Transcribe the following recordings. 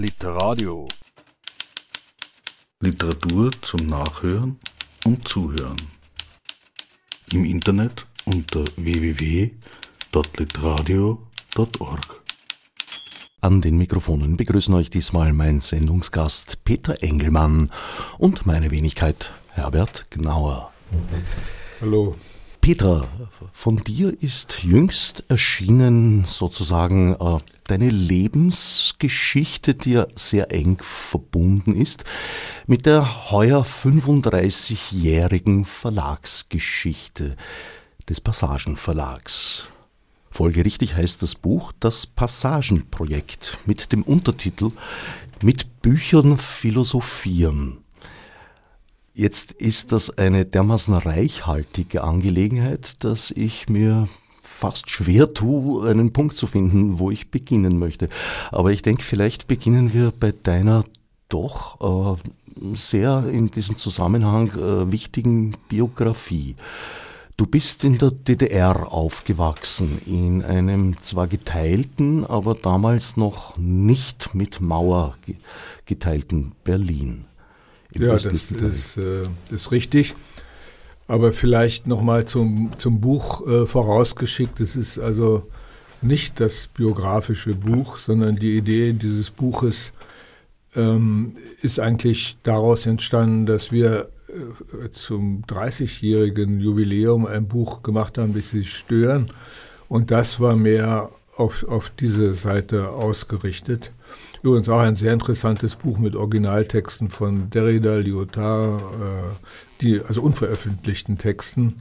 Literadio. Literatur zum Nachhören und Zuhören. Im Internet unter www.literadio.org. An den Mikrofonen begrüßen euch diesmal mein Sendungsgast Peter Engelmann und meine Wenigkeit Herbert Gnauer. Hallo. Peter, von dir ist jüngst erschienen sozusagen äh, deine Lebensgeschichte, die ja sehr eng verbunden ist, mit der heuer 35-jährigen Verlagsgeschichte des Passagenverlags. Folgerichtig heißt das Buch Das Passagenprojekt mit dem Untertitel Mit Büchern philosophieren. Jetzt ist das eine dermaßen reichhaltige Angelegenheit, dass ich mir fast schwer tue, einen Punkt zu finden, wo ich beginnen möchte. Aber ich denke, vielleicht beginnen wir bei deiner doch äh, sehr in diesem Zusammenhang äh, wichtigen Biografie. Du bist in der DDR aufgewachsen, in einem zwar geteilten, aber damals noch nicht mit Mauer geteilten Berlin. Ja, das ist, äh, ist richtig. Aber vielleicht nochmal zum, zum Buch äh, vorausgeschickt. Es ist also nicht das biografische Buch, sondern die Idee dieses Buches ähm, ist eigentlich daraus entstanden, dass wir äh, zum 30-jährigen Jubiläum ein Buch gemacht haben, das sich stören. Und das war mehr auf, auf diese Seite ausgerichtet. Übrigens auch ein sehr interessantes Buch mit Originaltexten von Derrida, Lyotard, äh, die, also unveröffentlichten Texten.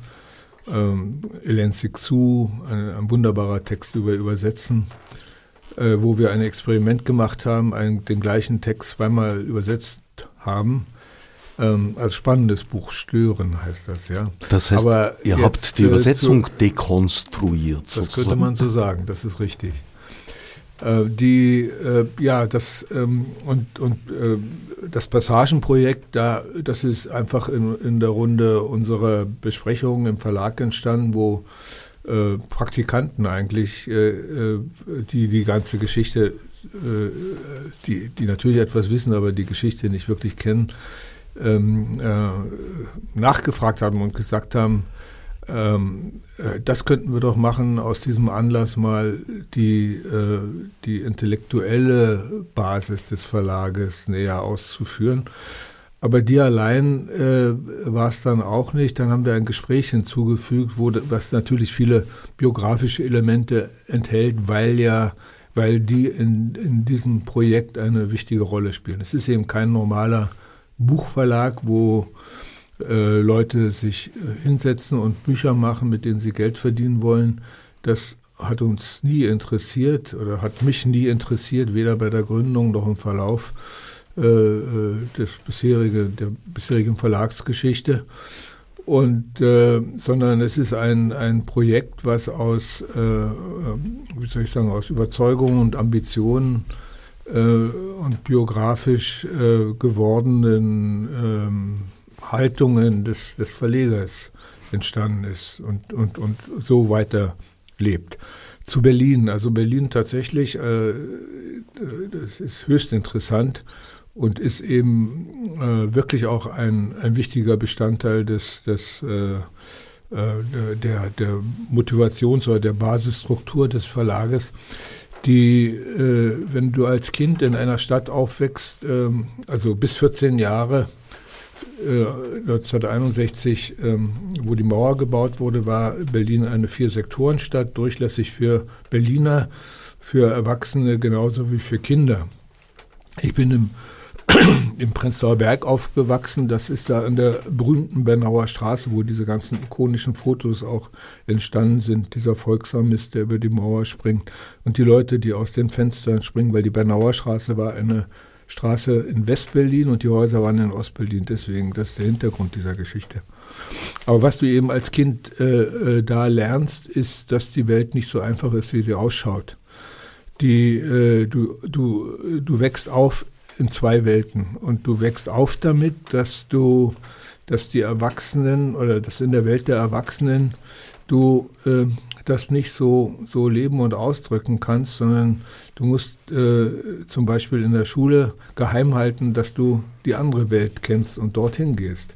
Ähm, Hélène Sixou, ein, ein, wunderbarer Text über Übersetzen, äh, wo wir ein Experiment gemacht haben, einen, den gleichen Text zweimal übersetzt haben. Ähm, als spannendes Buch Stören heißt das, ja. Das heißt, Aber ihr habt die äh, Übersetzung zu, dekonstruiert. Das sozusagen. könnte man so sagen, das ist richtig. Äh, die, äh, ja, das ähm, und, und äh, das Passagenprojekt, da, das ist einfach in, in der Runde unserer Besprechungen im Verlag entstanden, wo äh, Praktikanten eigentlich, äh, die die ganze Geschichte, die, die natürlich etwas wissen, aber die Geschichte nicht wirklich kennen, ähm, äh, nachgefragt haben und gesagt haben, ähm, äh, das könnten wir doch machen, aus diesem Anlass mal die, äh, die intellektuelle Basis des Verlages näher auszuführen. Aber die allein äh, war es dann auch nicht. Dann haben wir ein Gespräch hinzugefügt, wo was natürlich viele biografische Elemente enthält, weil ja, weil die in, in diesem Projekt eine wichtige Rolle spielen. Es ist eben kein normaler Buchverlag, wo äh, Leute sich äh, hinsetzen und Bücher machen, mit denen sie Geld verdienen wollen. Das hat uns nie interessiert oder hat mich nie interessiert, weder bei der Gründung noch im Verlauf äh, äh des bisherige, der bisherigen Verlagsgeschichte. Und, äh, sondern es ist ein, ein Projekt, was aus, äh, wie soll ich sagen, aus Überzeugungen und Ambitionen und biografisch gewordenen ähm, Haltungen des, des Verlegers entstanden ist und, und, und so weiter lebt. Zu Berlin, also Berlin tatsächlich, äh, das ist höchst interessant und ist eben äh, wirklich auch ein, ein wichtiger Bestandteil des, des äh, äh der, der Motivations- oder der Basisstruktur des Verlages, die, äh, wenn du als Kind in einer Stadt aufwächst, ähm, also bis 14 Jahre, 1961, äh, ähm, wo die Mauer gebaut wurde, war Berlin eine Vier-Sektoren-Stadt, durchlässig für Berliner, für Erwachsene genauso wie für Kinder. Ich bin im, im Prenzlauer Berg aufgewachsen. Das ist da an der berühmten Bernauer Straße, wo diese ganzen ikonischen Fotos auch entstanden sind. Dieser Volksamist, der über die Mauer springt und die Leute, die aus den Fenstern springen, weil die Bernauer Straße war eine Straße in Westberlin und die Häuser waren in Ostberlin. Deswegen, das ist der Hintergrund dieser Geschichte. Aber was du eben als Kind äh, äh, da lernst, ist, dass die Welt nicht so einfach ist, wie sie ausschaut. Die, äh, du, du, du wächst auf in zwei Welten und du wächst auf damit, dass du, dass die Erwachsenen oder dass in der Welt der Erwachsenen du äh, das nicht so, so leben und ausdrücken kannst, sondern du musst äh, zum Beispiel in der Schule geheim halten, dass du die andere Welt kennst und dorthin gehst.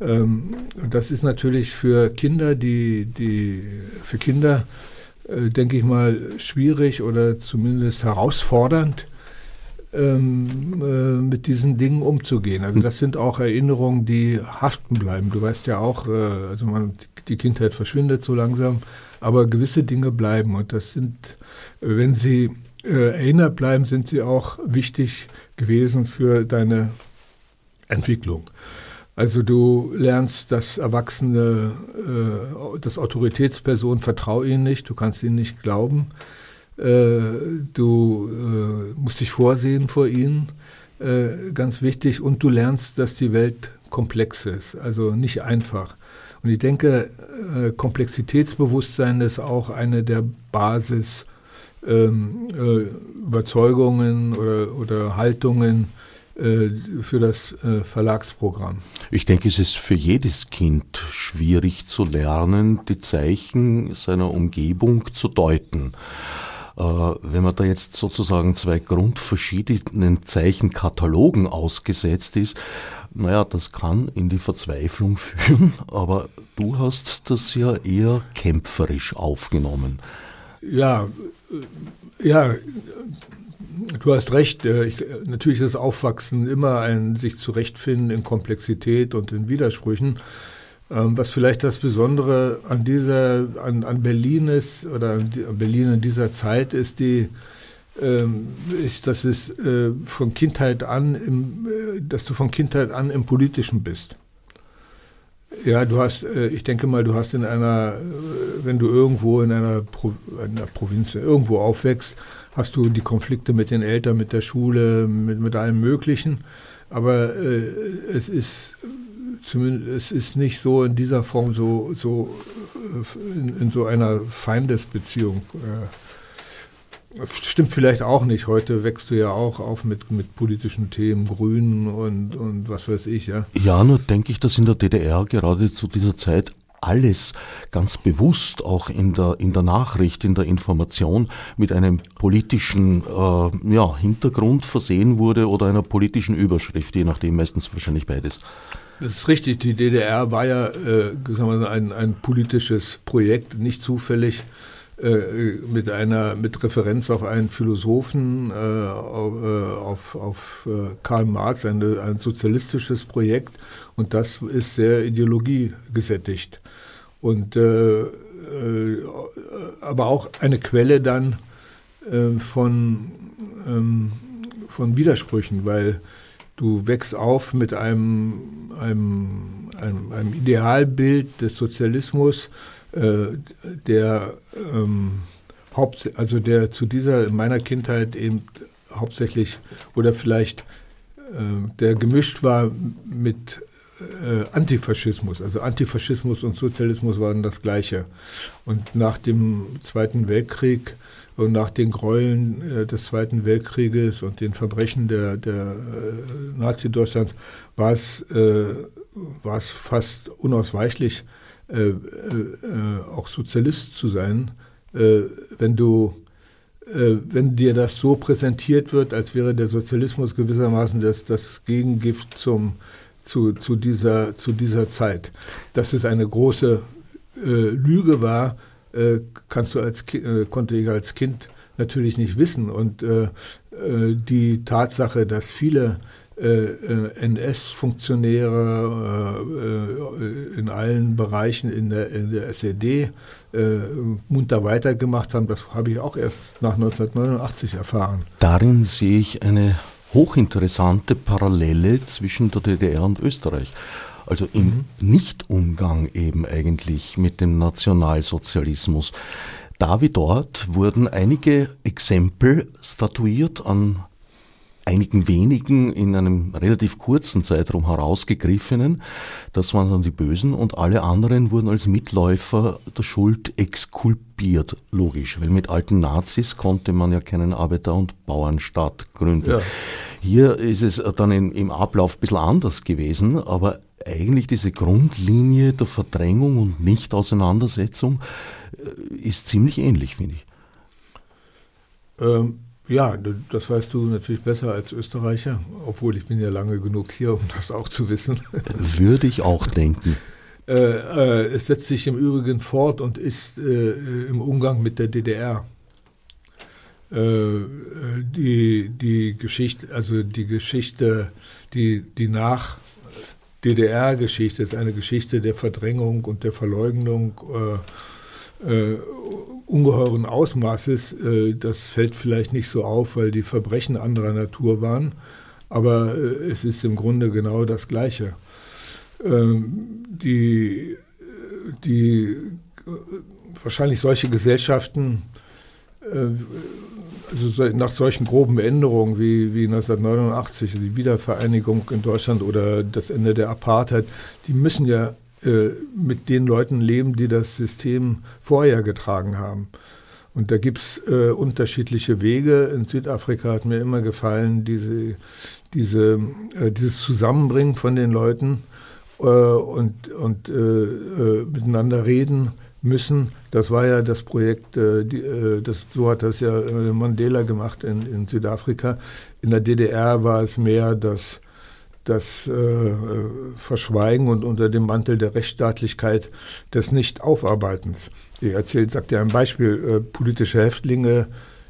Ähm, das ist natürlich für Kinder, die, die für Kinder, äh, denke ich mal, schwierig oder zumindest herausfordernd, ähm, äh, mit diesen Dingen umzugehen. Also das sind auch Erinnerungen, die haften bleiben. Du weißt ja auch, äh, also man, die Kindheit verschwindet so langsam, aber gewisse Dinge bleiben und das sind, wenn sie äh, erinnert bleiben, sind sie auch wichtig gewesen für deine Entwicklung. Also du lernst, dass Erwachsene, äh, dass Autoritätspersonen, vertrau ihnen nicht, du kannst ihnen nicht glauben. Äh, du äh, musst dich vorsehen vor ihnen, äh, ganz wichtig. Und du lernst, dass die Welt komplex ist, also nicht einfach. Und ich denke, Komplexitätsbewusstsein ist auch eine der Basis ähm, äh, Überzeugungen oder, oder Haltungen für das Verlagsprogramm. Ich denke, es ist für jedes Kind schwierig zu lernen, die Zeichen seiner Umgebung zu deuten. Äh, wenn man da jetzt sozusagen zwei grundverschiedenen Zeichenkatalogen ausgesetzt ist, naja, das kann in die Verzweiflung führen, aber du hast das ja eher kämpferisch aufgenommen. Ja, ja, du hast recht. Äh, ich, natürlich ist Aufwachsen immer ein sich zurechtfinden in Komplexität und in Widersprüchen. Ähm, was vielleicht das Besondere an dieser, an, an Berlin ist oder an, Berlin in dieser Zeit ist die, ähm, ist, dass es äh, von Kindheit an, im, äh, dass du von Kindheit an im Politischen bist. Ja, du hast, äh, ich denke mal, du hast in einer, äh, wenn du irgendwo in einer, Pro, in einer Provinz irgendwo aufwächst, hast du die Konflikte mit den Eltern, mit der Schule, mit, mit allem Möglichen. Aber äh, es ist zumindest es ist nicht so in dieser Form so, so in, in so einer Feindesbeziehung. Äh, Stimmt vielleicht auch nicht. Heute wächst du ja auch auf mit, mit politischen Themen, Grünen und, und was weiß ich, ja. Ja, nur denke ich, dass in der DDR gerade zu dieser Zeit alles ganz bewusst auch in der, in der Nachricht, in der Information mit einem politischen äh, ja, Hintergrund versehen wurde oder einer politischen Überschrift, je nachdem, meistens wahrscheinlich beides. Das ist richtig. Die DDR war ja äh, wir, ein, ein politisches Projekt, nicht zufällig äh, mit einer mit Referenz auf einen Philosophen, äh, auf, äh, auf äh, Karl Marx, eine, ein sozialistisches Projekt und das ist sehr ideologiegesättigt. Und aber auch eine Quelle dann von, ähm, von Widersprüchen, weil du wächst auf mit einem, einem, einem, einem Idealbild des Sozialismus, äh, der ähm, Haupt, also der zu dieser in meiner Kindheit eben hauptsächlich oder vielleicht äh, der gemischt war mit äh, Antifaschismus. Also Antifaschismus und Sozialismus waren das Gleiche. Und nach dem Zweiten Weltkrieg und nach den Gräueln äh, des Zweiten Weltkrieges und den Verbrechen der, der äh, Nazi-Deutschlands war es, äh, war fast unausweichlich, auch Sozialist zu sein, wenn du wenn dir das so präsentiert wird, als wäre der Sozialismus gewissermaßen das, das Gegengift zum, zu, zu, dieser, zu dieser Zeit. Dass es eine große äh, Lüge war, äh, kannst du als, äh, konnte ich als Kind natürlich nicht wissen. Und die Tatsache, dass viele äh, äh, NS-Funktionäre äh, in allen Bereichen in der, in der SED munter weitergemacht haben, das habe ich auch erst nach 1989 erfahren. Darin sehe ich eine hochinteressante Parallele zwischen der DDR und Österreich. Also im mhm. Nichtumgang eben eigentlich mit dem Nationalsozialismus. Da wie dort wurden einige Exempel statuiert an einigen wenigen in einem relativ kurzen Zeitraum herausgegriffenen. Das waren dann die Bösen und alle anderen wurden als Mitläufer der Schuld exkulpiert. Logisch, weil mit alten Nazis konnte man ja keinen Arbeiter- und Bauernstaat gründen. Ja. Hier ist es dann im Ablauf ein bisschen anders gewesen, aber eigentlich diese Grundlinie der Verdrängung und Nicht-Auseinandersetzung äh, ist ziemlich ähnlich, finde ich. Ähm, ja, das weißt du natürlich besser als Österreicher, obwohl ich bin ja lange genug hier, um das auch zu wissen. Würde ich auch denken. Äh, äh, es setzt sich im Übrigen fort und ist äh, im Umgang mit der DDR. Äh, die, die Geschichte, also die Geschichte, die, die nach DDR-Geschichte ist eine Geschichte der Verdrängung und der Verleugnung äh, äh, ungeheuren Ausmaßes. Äh, das fällt vielleicht nicht so auf, weil die Verbrechen anderer Natur waren, aber äh, es ist im Grunde genau das Gleiche. Ähm, die, die wahrscheinlich solche Gesellschaften äh, also nach solchen groben Änderungen wie, wie 1989, die Wiedervereinigung in Deutschland oder das Ende der Apartheid, die müssen ja äh, mit den Leuten leben, die das System vorher getragen haben. Und da gibt es äh, unterschiedliche Wege. In Südafrika hat mir immer gefallen, diese, diese, äh, dieses Zusammenbringen von den Leuten äh, und, und äh, äh, miteinander reden müssen. Das war ja das Projekt, äh, die, äh, das, so hat das ja äh, Mandela gemacht in, in, Südafrika. In der DDR war es mehr das, das äh, Verschweigen und unter dem Mantel der Rechtsstaatlichkeit des Nicht-Aufarbeitens. Ich erzähle, sagt ja ein Beispiel, politische Häftlinge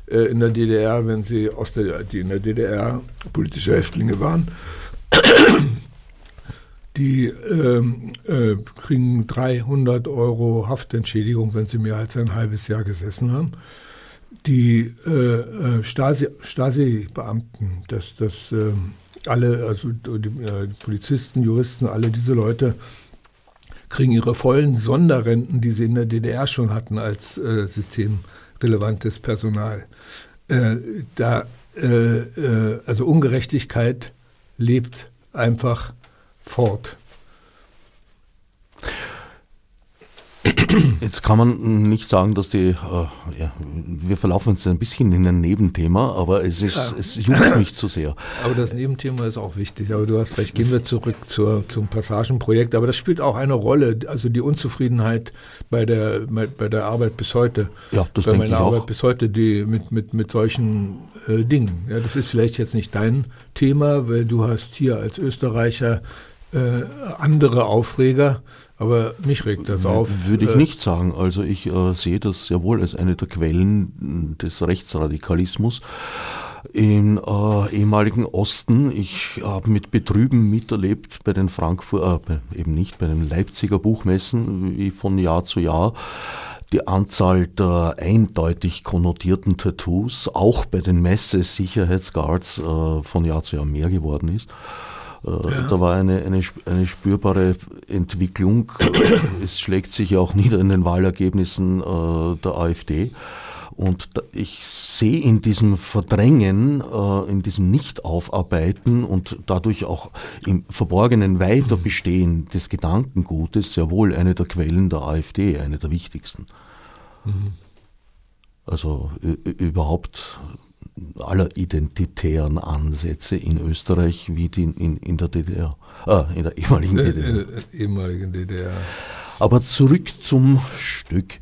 in der DDR, wenn sie aus der, die in der DDR politische Häftlinge waren, die ähm, äh, kriegen 300 Euro Haftentschädigung, wenn sie mehr als ein halbes Jahr gesessen haben. Die äh, äh Stasi-Beamten, Stasi das, das äh, alle, also die, äh, Polizisten, Juristen, alle diese Leute kriegen ihre vollen Sonderrenten, die sie in der DDR schon hatten als äh, systemrelevantes Personal. Da, also Ungerechtigkeit lebt einfach fort. Jetzt kann man nicht sagen, dass die, äh, ja, wir verlaufen uns ein bisschen in ein Nebenthema, aber es, ist, ja. es juckt mich zu sehr. Aber das Nebenthema ist auch wichtig. Aber du hast recht, gehen wir zurück zur, zum Passagenprojekt. Aber das spielt auch eine Rolle, also die Unzufriedenheit bei der, bei der Arbeit bis heute. Ja, das bei denke meiner ich Arbeit auch. bis heute, die mit, mit, mit solchen äh, Dingen. Ja, das ist vielleicht jetzt nicht dein Thema, weil du hast hier als Österreicher äh, andere Aufreger, aber mich regt das auf. Würde ich äh, nicht sagen. Also ich äh, sehe das sehr wohl als eine der Quellen des Rechtsradikalismus im äh, ehemaligen Osten. Ich habe mit Betrüben miterlebt bei den Frankfurt, äh, eben nicht bei den Leipziger Buchmessen, wie von Jahr zu Jahr die Anzahl der eindeutig konnotierten Tattoos auch bei den Messe-Sicherheitsguards äh, von Jahr zu Jahr mehr geworden ist. Äh, ja. Da war eine, eine, eine spürbare Entwicklung. es schlägt sich ja auch nieder in den Wahlergebnissen äh, der AfD. Und ich sehe in diesem Verdrängen, äh, in diesem Nicht-Aufarbeiten und dadurch auch im verborgenen Weiterbestehen des Gedankengutes sehr wohl eine der Quellen der AfD, eine der wichtigsten. Mhm. Also überhaupt aller identitären Ansätze in Österreich wie die in, in der DDR, äh, in der ehemaligen DDR. In der ehemaligen DDR. Aber zurück zum Stück.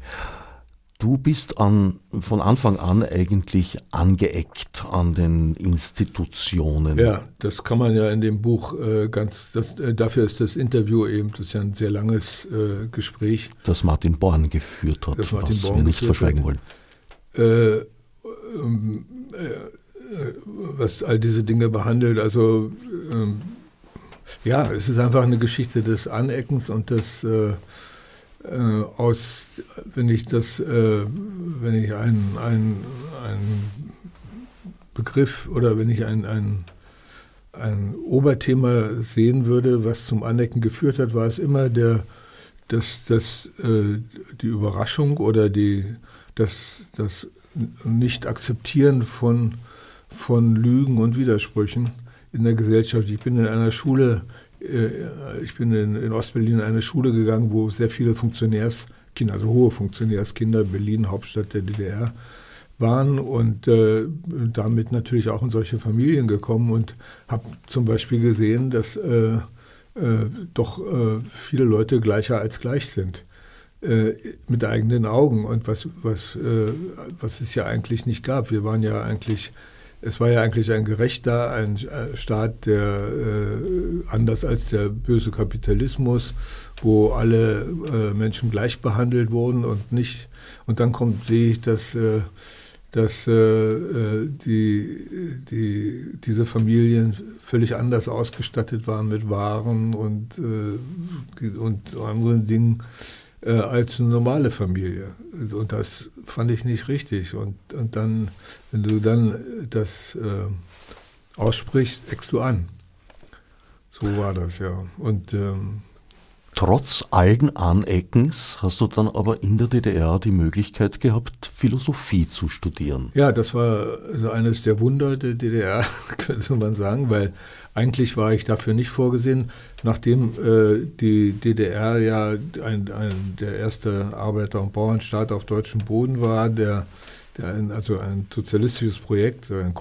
Du bist an, von Anfang an eigentlich angeeckt an den Institutionen. Ja, das kann man ja in dem Buch äh, ganz, das, äh, dafür ist das Interview eben, das ist ja ein sehr langes äh, Gespräch. Das Martin Born geführt hat, das Martin was Born wir nicht verschweigen wollen. Äh, äh, was all diese Dinge behandelt. Also ähm, ja, es ist einfach eine Geschichte des Aneckens und des äh, äh, aus, wenn ich das, äh, wenn ich einen ein Begriff oder wenn ich ein, ein, ein Oberthema sehen würde, was zum Anecken geführt hat, war es immer der, das, das, äh, die Überraschung oder die, das, das Nicht-Akzeptieren von von Lügen und Widersprüchen in der Gesellschaft. Ich bin in einer Schule, äh, ich bin in, in Ostberlin in eine Schule gegangen, wo sehr viele Funktionärskinder, also hohe Funktionärskinder, Berlin, Hauptstadt der DDR, waren und äh, damit natürlich auch in solche Familien gekommen und habe zum Beispiel gesehen, dass äh, äh, doch äh, viele Leute gleicher als gleich sind äh, mit eigenen Augen und was, was, äh, was es ja eigentlich nicht gab. Wir waren ja eigentlich, es war ja eigentlich ein gerechter, ein äh, Staat, der äh, anders als der böse Kapitalismus, wo alle äh, Menschen gleich behandelt wurden und nicht, und dann kommt, sehe ich, dass äh, dass äh, die, die, diese Familien völlig anders ausgestattet waren mit Waren und, äh, und anderen Dingen äh, als eine normale Familie. Und das fand ich nicht richtig. Und, und dann, wenn du dann das äh, aussprichst, eckst du an. So war das, ja. Und ähm, Trotz allen Aneckens hast du dann aber in der DDR die Möglichkeit gehabt, Philosophie zu studieren. Ja, das war also eines der Wunder der DDR, könnte man sagen, weil eigentlich war ich dafür nicht vorgesehen, nachdem äh, die DDR ja ein, ein, der erste Arbeiter- und Bauernstaat auf deutschem Boden war, der, der ein, also ein sozialistisches Projekt, ein,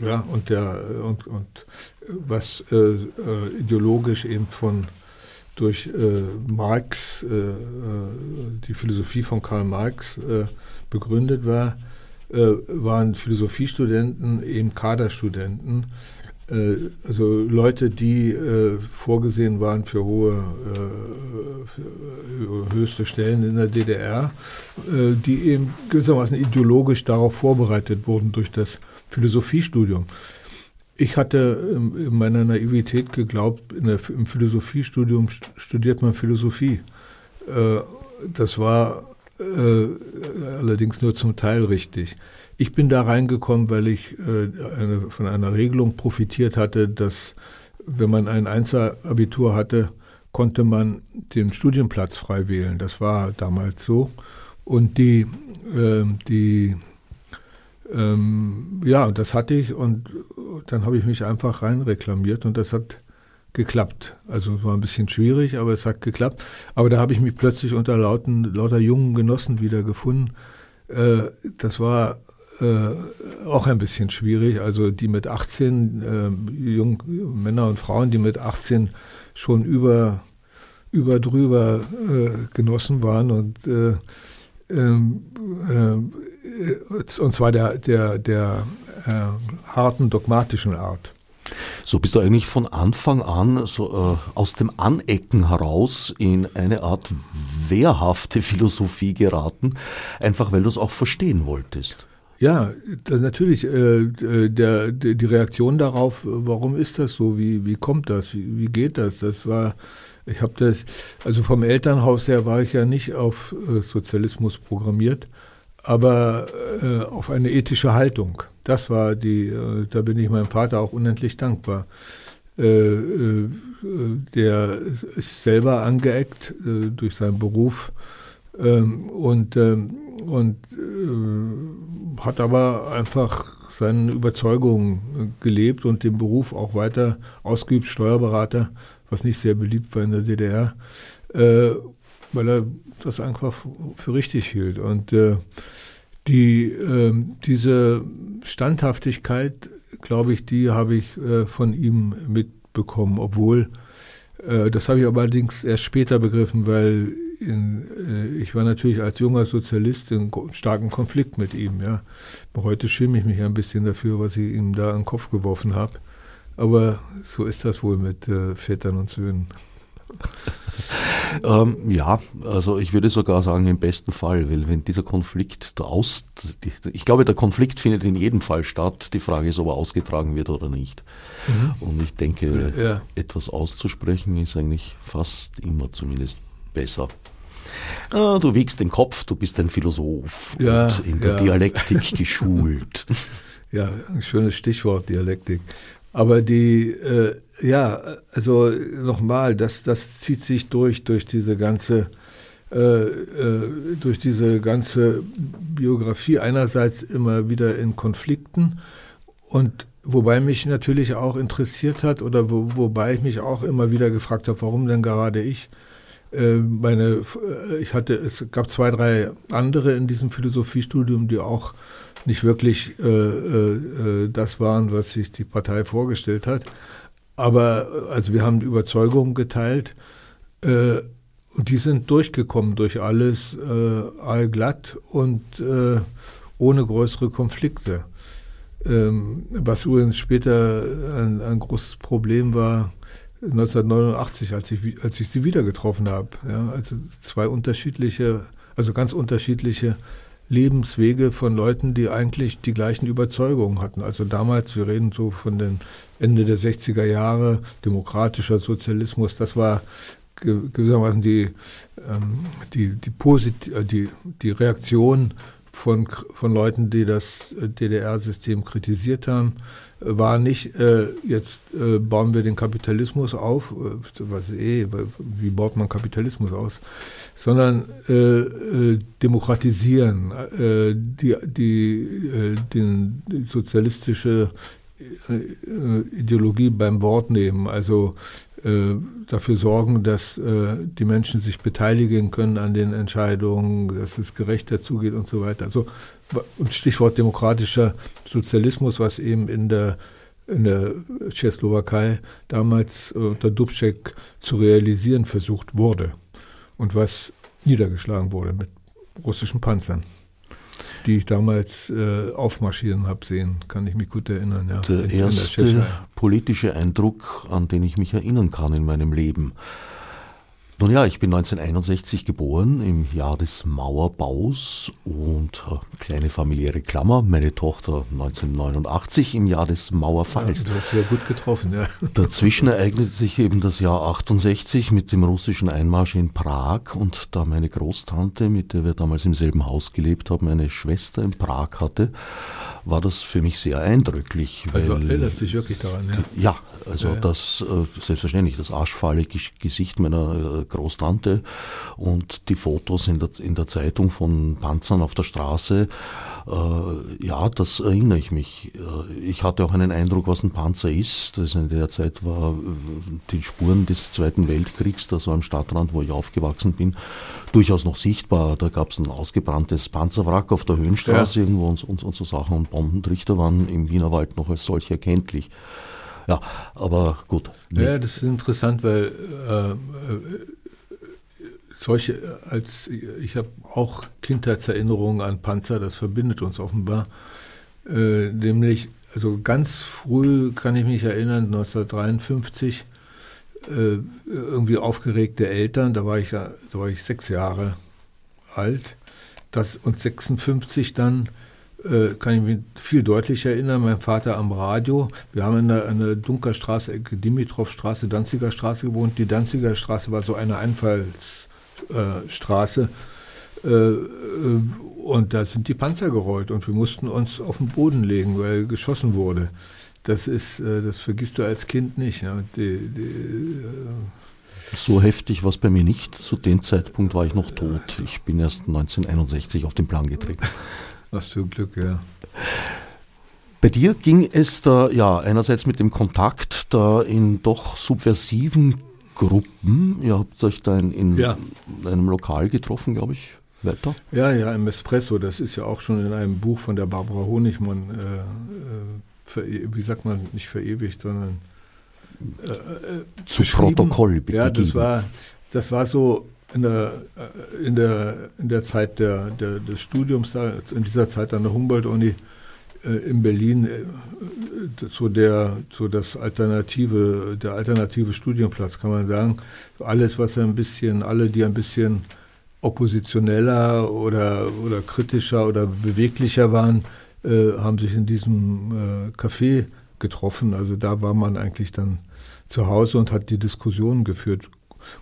ja, und der und, und was äh, äh, ideologisch eben von durch äh, Marx, äh, äh, die Philosophie von Karl Marx äh, begründet war, äh, waren Philosophiestudenten eben Kaderstudenten, also Leute, die vorgesehen waren für hohe, für höchste Stellen in der DDR, die eben gewissermaßen ideologisch darauf vorbereitet wurden durch das Philosophiestudium. Ich hatte in meiner Naivität geglaubt, der, im Philosophiestudium studiert man Philosophie. Äh, das war äh, allerdings nur zum Teil richtig. Ich bin da reingekommen, weil ich äh, eine, von einer Regelung profitiert hatte, dass wenn man ein Einzelabitur hatte, konnte man den Studienplatz frei wählen. Das war damals so. Und die, die ähm, ja, das hatte ich und dann habe ich mich einfach rein reklamiert und das hat geklappt. Also es war ein bisschen schwierig, aber es hat geklappt. Aber da habe ich mich plötzlich unter lauten, lauter jungen Genossen wiedergefunden. Äh, das war äh, auch ein bisschen schwierig. Also die mit 18, äh, jung, Männer und Frauen, die mit 18 schon über, über drüber äh, Genossen waren und äh, ähm, äh, und zwar der, der, der äh, harten dogmatischen Art. So bist du eigentlich von Anfang an so äh, aus dem Anecken heraus in eine Art wehrhafte Philosophie geraten, einfach weil du es auch verstehen wolltest. Ja, natürlich äh, der, die Reaktion darauf, warum ist das so, wie, wie kommt das, wie, wie geht das, das war ich habe das, also vom Elternhaus her war ich ja nicht auf äh, Sozialismus programmiert, aber äh, auf eine ethische Haltung. Das war die, äh, da bin ich meinem Vater auch unendlich dankbar. Äh, äh, der ist selber angeeckt durch seinen Beruf ähm, und, ähm, und hat aber einfach seinen Überzeugungen gelebt und den Beruf auch weiter ausgeübt, Steuerberater was nicht sehr beliebt war in der DDR, äh, weil er das einfach für richtig hielt. Und äh, die, äh, diese Standhaftigkeit, glaube ich, die habe ich äh, von ihm mitbekommen, obwohl, äh, das habe ich allerdings erst später begriffen, weil in, äh, ich war natürlich als junger Sozialist in starken Konflikt mit ihm. Ja. Heute schäme ich mich ein bisschen dafür, was ich ihm da an den Kopf geworfen habe. Aber so ist das wohl mit äh, Vätern und Söhnen. ähm, ja, also ich würde sogar sagen im besten Fall, weil wenn dieser Konflikt aus, ich glaube, der Konflikt findet in jedem Fall statt. Die Frage ist, ob er ausgetragen wird oder nicht. Mhm. Und ich denke, ja. etwas auszusprechen ist eigentlich fast immer zumindest besser. Ah, du wiegst den Kopf, du bist ein Philosoph ja, und in der ja. Dialektik geschult. Ja, ein schönes Stichwort, Dialektik. Aber die, äh, ja, also nochmal, das, das zieht sich durch, durch diese ganze, äh, äh, durch diese ganze Biografie einerseits immer wieder in Konflikten und wobei mich natürlich auch interessiert hat oder wo, wobei ich mich auch immer wieder gefragt habe, warum denn gerade ich? Äh, meine, ich hatte, es gab zwei, drei andere in diesem Philosophiestudium, die auch nicht wirklich äh, äh, das waren, was sich die Partei vorgestellt hat. aber also wir haben Überzeugungen geteilt äh, und die sind durchgekommen durch alles äh, allglatt und äh, ohne größere Konflikte. Ähm, was übrigens später ein, ein, großes Problem war, 1989, als ich, als ich sie wieder getroffen habe. Ja, also zwei unterschiedliche, also ganz unterschiedliche Lebenswege von Leuten, die eigentlich die gleichen Überzeugungen hatten. Also damals, wir reden so von den Ende der 60er Jahre, demokratischer Sozialismus, das war gewissermaßen die, ähm, die, die, Posit äh, die, die Reaktion von, von Leuten, die das äh, DDR-System kritisiert haben, war nicht, äh, jetzt äh, bauen wir den Kapitalismus auf, äh, was eh, wie baut man Kapitalismus aus, sondern äh, äh demokratisieren, die, die, den, die sozialistische Ideologie beim Wort nehmen, also äh, dafür sorgen, dass äh, die Menschen sich beteiligen können an den Entscheidungen, dass es gerechter zugeht und so weiter. Also Stichwort demokratischer Sozialismus, was eben in der in der Tschechoslowakei damals unter Dubček zu realisieren versucht wurde und was niedergeschlagen wurde mit russischen Panzern die ich damals äh, aufmarschieren habe sehen, kann ich mich gut erinnern. Ja, der erste der politische Eindruck, an den ich mich erinnern kann in meinem Leben, nun ja, ich bin 1961 geboren, im Jahr des Mauerbaus und äh, kleine familiäre Klammer, meine Tochter 1989 im Jahr des Mauerfalls. Ja, du hast sehr gut getroffen, ja. Dazwischen ereignete sich eben das Jahr 68 mit dem russischen Einmarsch in Prag und da meine Großtante, mit der wir damals im selben Haus gelebt haben, eine Schwester in Prag hatte, war das für mich sehr eindrücklich. Also weil, erinnerst dich wirklich daran, ja? Ja, also ja, ja. das äh, selbstverständlich, das arschfahle Gesicht meiner äh, Großtante und die Fotos in der, in der Zeitung von Panzern auf der Straße, äh, ja, das erinnere ich mich. Ich hatte auch einen Eindruck, was ein Panzer ist. Das in der Zeit war die Spuren des Zweiten Weltkriegs, da so am Stadtrand, wo ich aufgewachsen bin, durchaus noch sichtbar. Da gab es ein ausgebranntes Panzerwrack auf der Höhenstraße ja. irgendwo und, und, und so Sachen und Bombentrichter waren im Wienerwald noch als solche erkenntlich. Ja, aber gut. Ja, das ist interessant, weil äh, solche, als ich habe auch Kindheitserinnerungen an Panzer, das verbindet uns offenbar. Äh, nämlich, also ganz früh kann ich mich erinnern, 1953, äh, irgendwie aufgeregte Eltern, da war ich da war ich sechs Jahre alt, das und 56 dann äh, kann ich mich viel deutlicher erinnern, mein Vater am Radio. Wir haben in der, in der Dunkerstraße, Dimitrovstraße, Danziger Straße gewohnt. Die Danziger Straße war so eine Einfallsstraße. Äh, äh, und da sind die Panzer gerollt und wir mussten uns auf den Boden legen, weil geschossen wurde. Das ist, äh, das vergisst du als Kind nicht. Ne? Die, die, äh, so heftig war es bei mir nicht. Zu dem Zeitpunkt war ich noch tot. Ich bin erst 1961 auf den Plan getreten. Hast du Glück, ja. Bei dir ging es da ja einerseits mit dem Kontakt da in doch subversiven Gruppen. Ihr habt euch da in, in ja. einem Lokal getroffen, glaube ich. Weiter? Ja, ja, im Espresso. Das ist ja auch schon in einem Buch von der Barbara Honigmann, äh, äh, wie sagt man, nicht verewigt, sondern äh, äh zu Protokoll. Ja, das war, das war so in der, äh, in der, in der Zeit der, der, des Studiums, in dieser Zeit an der Humboldt-Uni äh, in Berlin, äh, so, der, so das alternative, der alternative Studienplatz, kann man sagen. Alles, was ein bisschen, alle, die ein bisschen oppositioneller oder, oder kritischer oder beweglicher waren, äh, haben sich in diesem äh, Café getroffen. Also da war man eigentlich dann zu Hause und hat die Diskussionen geführt.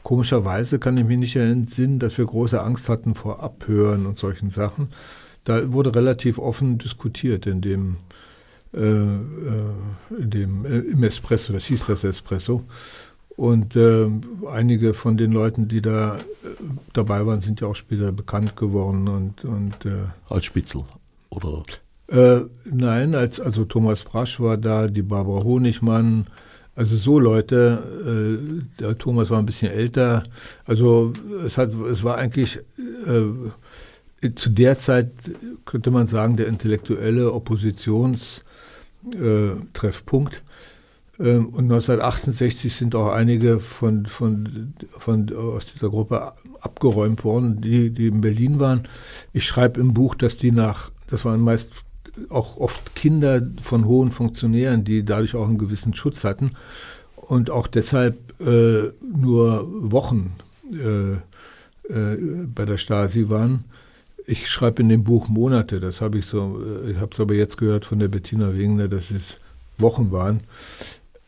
Komischerweise kann ich mich nicht entsinnen, dass wir große Angst hatten vor Abhören und solchen Sachen. Da wurde relativ offen diskutiert in dem, äh, äh in dem äh, im Espresso, das hieß das Espresso. Und äh, einige von den Leuten, die da äh, dabei waren, sind ja auch später bekannt geworden. Und, und, äh, als Spitzel, oder? nein, als, also Thomas Brasch war da, die Barbara Honigmann, also so Leute, äh, der Thomas war ein bisschen älter, also es, hat, es war eigentlich äh, zu der Zeit, könnte man sagen, der intellektuelle Oppositionstreffpunkt. Ähm, und 1968 sind auch einige von, von, von, aus dieser Gruppe abgeräumt worden, die, die in Berlin waren. Ich schreibe im Buch, dass die nach, das waren meist auch oft Kinder von hohen Funktionären, die dadurch auch einen gewissen Schutz hatten und auch deshalb äh, nur Wochen äh, äh, bei der Stasi waren. Ich schreibe in dem Buch Monate, das habe ich so, äh, ich habe es aber jetzt gehört von der Bettina Wegener, dass es Wochen waren.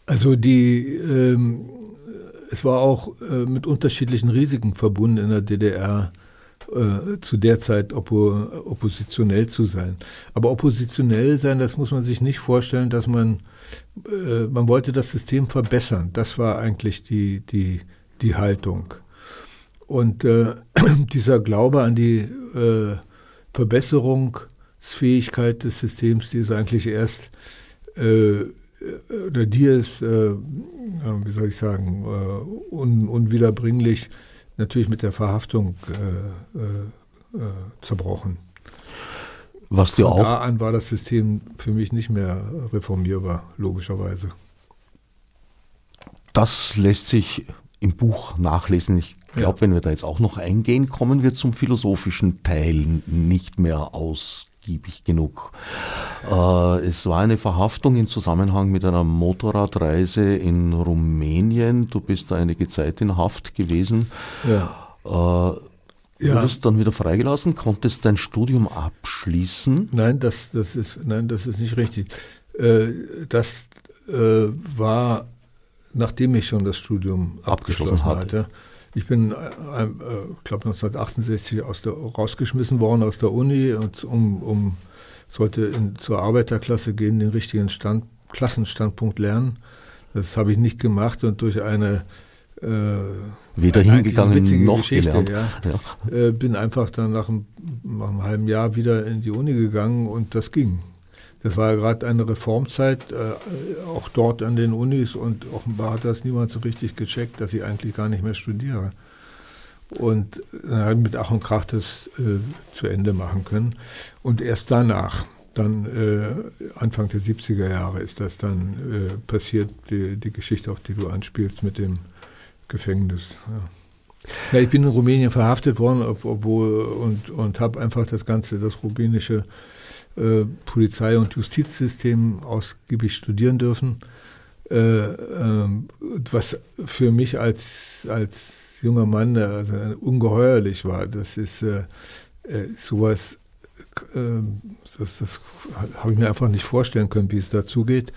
Also die, ähm, es war auch äh, mit unterschiedlichen Risiken verbunden in der DDR äh, zu der Zeit oppo oppositionell zu sein. Aber oppositionell sein, das muss man sich nicht vorstellen, dass man, äh, man wollte das System verbessern. Das war eigentlich die, die, die Haltung. Und äh, dieser Glaube an die äh, Verbesserungsfähigkeit des Systems, die ist eigentlich erst äh, oder die ist, äh, wie soll ich sagen, äh, un, unwiederbringlich natürlich mit der Verhaftung äh, äh, äh zerbrochen. Was dir auch. Da an war das System für mich nicht mehr reformierbar, logischerweise. Das lässt sich im Buch nachlesen. Ich glaube, ja. wenn wir da jetzt auch noch eingehen, kommen wir zum philosophischen Teil nicht mehr aus ausgiebig genug. Äh, es war eine Verhaftung im Zusammenhang mit einer Motorradreise in Rumänien. Du bist da einige Zeit in Haft gewesen. Ja. Äh, Du wirst dann wieder freigelassen, konntest dein Studium abschließen? Nein, das, das, ist, nein, das ist nicht richtig. Äh, das äh, war, nachdem ich schon das Studium abgeschlossen, abgeschlossen hatte. hatte. Ich bin, äh, äh, glaube 1968 aus der, rausgeschmissen worden aus der Uni und um, um sollte in, zur Arbeiterklasse gehen, den richtigen Stand, Klassenstandpunkt lernen. Das habe ich nicht gemacht und durch eine äh, weder hingegangen noch Geschichte, gelernt. Ja, ja. Äh, bin einfach dann nach einem, nach einem halben Jahr wieder in die Uni gegangen und das ging. Das war ja gerade eine Reformzeit, äh, auch dort an den Unis und offenbar hat das niemand so richtig gecheckt, dass ich eigentlich gar nicht mehr studiere. Und äh, mit Ach und Krach das äh, zu Ende machen können. Und erst danach, dann äh, Anfang der 70er Jahre ist das dann äh, passiert, die, die, Geschichte, auf die du anspielst mit dem Gefängnis. Ja. Ja, ich bin in Rumänien verhaftet worden, obwohl und, und habe einfach das Ganze, das rumänische äh, Polizei- und Justizsystem ausgiebig studieren dürfen. Äh, äh, was für mich als, als junger Mann äh, also ungeheuerlich war. Das ist sowas, das, das habe ich mir einfach nicht vorstellen können, wie es dazu geht.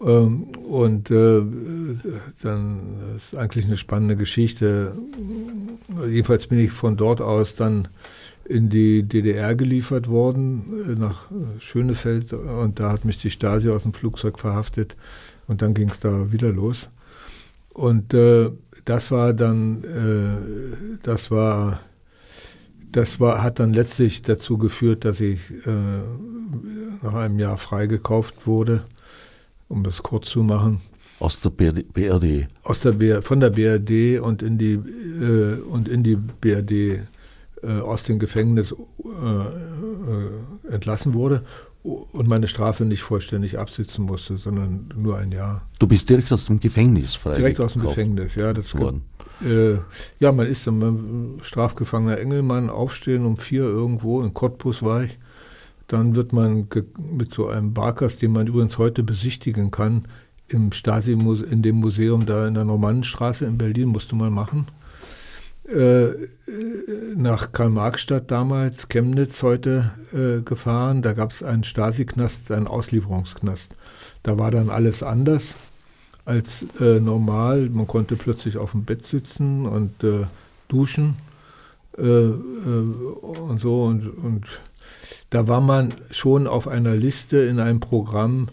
Ähm, und äh, dann ist eigentlich eine spannende Geschichte. Jedenfalls bin ich von dort aus dann in die DDR geliefert worden, äh, nach äh, Schönefeld. Und da hat mich die Stasi aus dem Flugzeug verhaftet. Und dann ging es da wieder los. Und äh, das war dann, äh, das war, das war, hat dann letztlich dazu geführt, dass ich äh, nach einem Jahr freigekauft wurde, um das kurz zu machen. Aus der BRD? Aus der BRD, von der BRD und in die, äh, und in die BRD aus dem Gefängnis äh, äh, entlassen wurde und meine Strafe nicht vollständig absitzen musste, sondern nur ein Jahr. Du bist direkt aus dem Gefängnis frei. Direkt aus dem Gefängnis, ja. Das worden. Äh, ja, man ist ein strafgefangener Engelmann, aufstehen um vier irgendwo, in Cottbus war ich. Dann wird man mit so einem Barkers, den man übrigens heute besichtigen kann, im Stasi, in dem Museum da in der Normannenstraße in Berlin, musste man machen. Äh, nach Karl-Marx-Stadt damals, Chemnitz heute äh, gefahren. Da gab es einen Stasi-Knast, einen Auslieferungsknast. Da war dann alles anders als äh, normal. Man konnte plötzlich auf dem Bett sitzen und äh, duschen äh, äh, und so. Und, und da war man schon auf einer Liste in einem Programm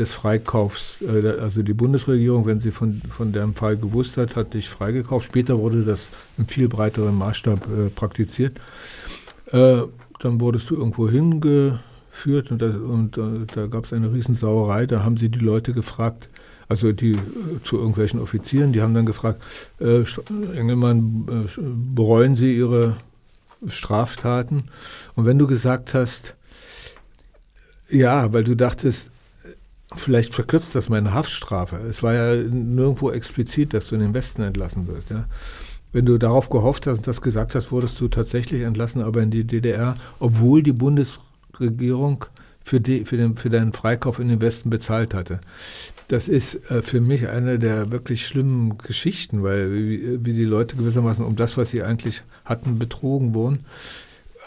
des Freikaufs. Äh, also die Bundesregierung, wenn sie von, von dem Fall gewusst hat, hat dich freigekauft. Später wurde das im viel breiteren Maßstab äh, praktiziert. Äh, dann wurdest du irgendwo hingeführt und, das, und äh, da gab es eine Riesensauerei. Da haben sie die Leute gefragt, also die äh, zu irgendwelchen Offizieren, die haben dann gefragt, äh, Engelmann, bereuen Sie Ihre Straftaten? Und wenn du gesagt hast, ja, weil du dachtest, vielleicht verkürzt das meine Haftstrafe. Es war ja nirgendwo explizit, dass du in den Westen entlassen wirst. Ja. Wenn du darauf gehofft hast und das gesagt hast, wurdest du tatsächlich entlassen, aber in die DDR, obwohl die Bundesregierung für, die, für, den, für deinen Freikauf in den Westen bezahlt hatte. Das ist äh, für mich eine der wirklich schlimmen Geschichten, weil wie, wie die Leute gewissermaßen um das, was sie eigentlich hatten, betrogen wurden.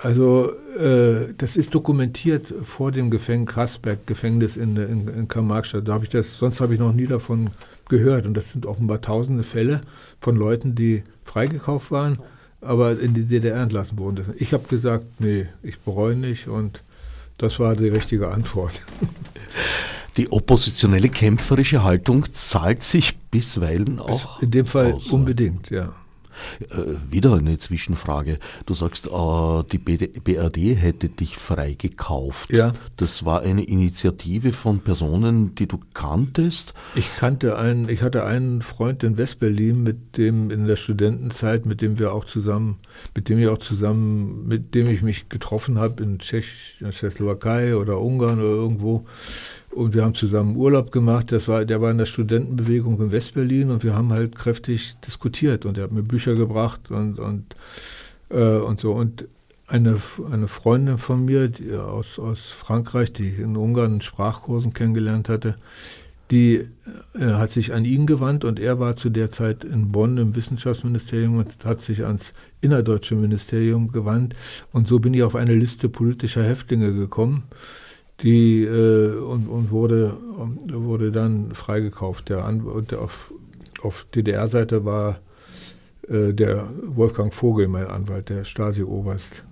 Also äh, das ist dokumentiert vor dem Gefängnis, Krasberg-Gefängnis in, in, in Karl-Marx-Stadt. Da habe ich das, sonst habe ich noch nie davon gehört. Und das sind offenbar tausende Fälle von Leuten, die freigekauft waren, aber in die DDR entlassen wurden. Ich habe gesagt, nee, ich bereue nicht und das war die richtige Antwort. Die oppositionelle kämpferische Haltung zahlt sich bisweilen auch. In dem Fall aus, unbedingt, ja. Äh, wieder eine Zwischenfrage. Du sagst, äh, die BRD hätte dich freigekauft. Ja. Das war eine Initiative von Personen, die du kanntest? Ich kannte einen, ich hatte einen Freund in Westberlin, mit dem in der Studentenzeit, mit dem wir auch zusammen, mit dem ich auch zusammen, mit dem ich mich getroffen habe in Tschechoslowakei oder Ungarn oder irgendwo und wir haben zusammen Urlaub gemacht. Das war, der war in der Studentenbewegung in Westberlin und wir haben halt kräftig diskutiert und er hat mir Bücher gebracht und, und, äh, und so. Und eine, eine Freundin von mir aus, aus Frankreich, die ich in Ungarn in Sprachkursen kennengelernt hatte, die äh, hat sich an ihn gewandt und er war zu der Zeit in Bonn im Wissenschaftsministerium und hat sich ans innerdeutsche Ministerium gewandt. Und so bin ich auf eine Liste politischer Häftlinge gekommen die äh, und, und wurde, wurde dann freigekauft. Der, An der auf, auf DDR-Seite war äh, der Wolfgang Vogel, mein Anwalt, der Stasi-Oberst,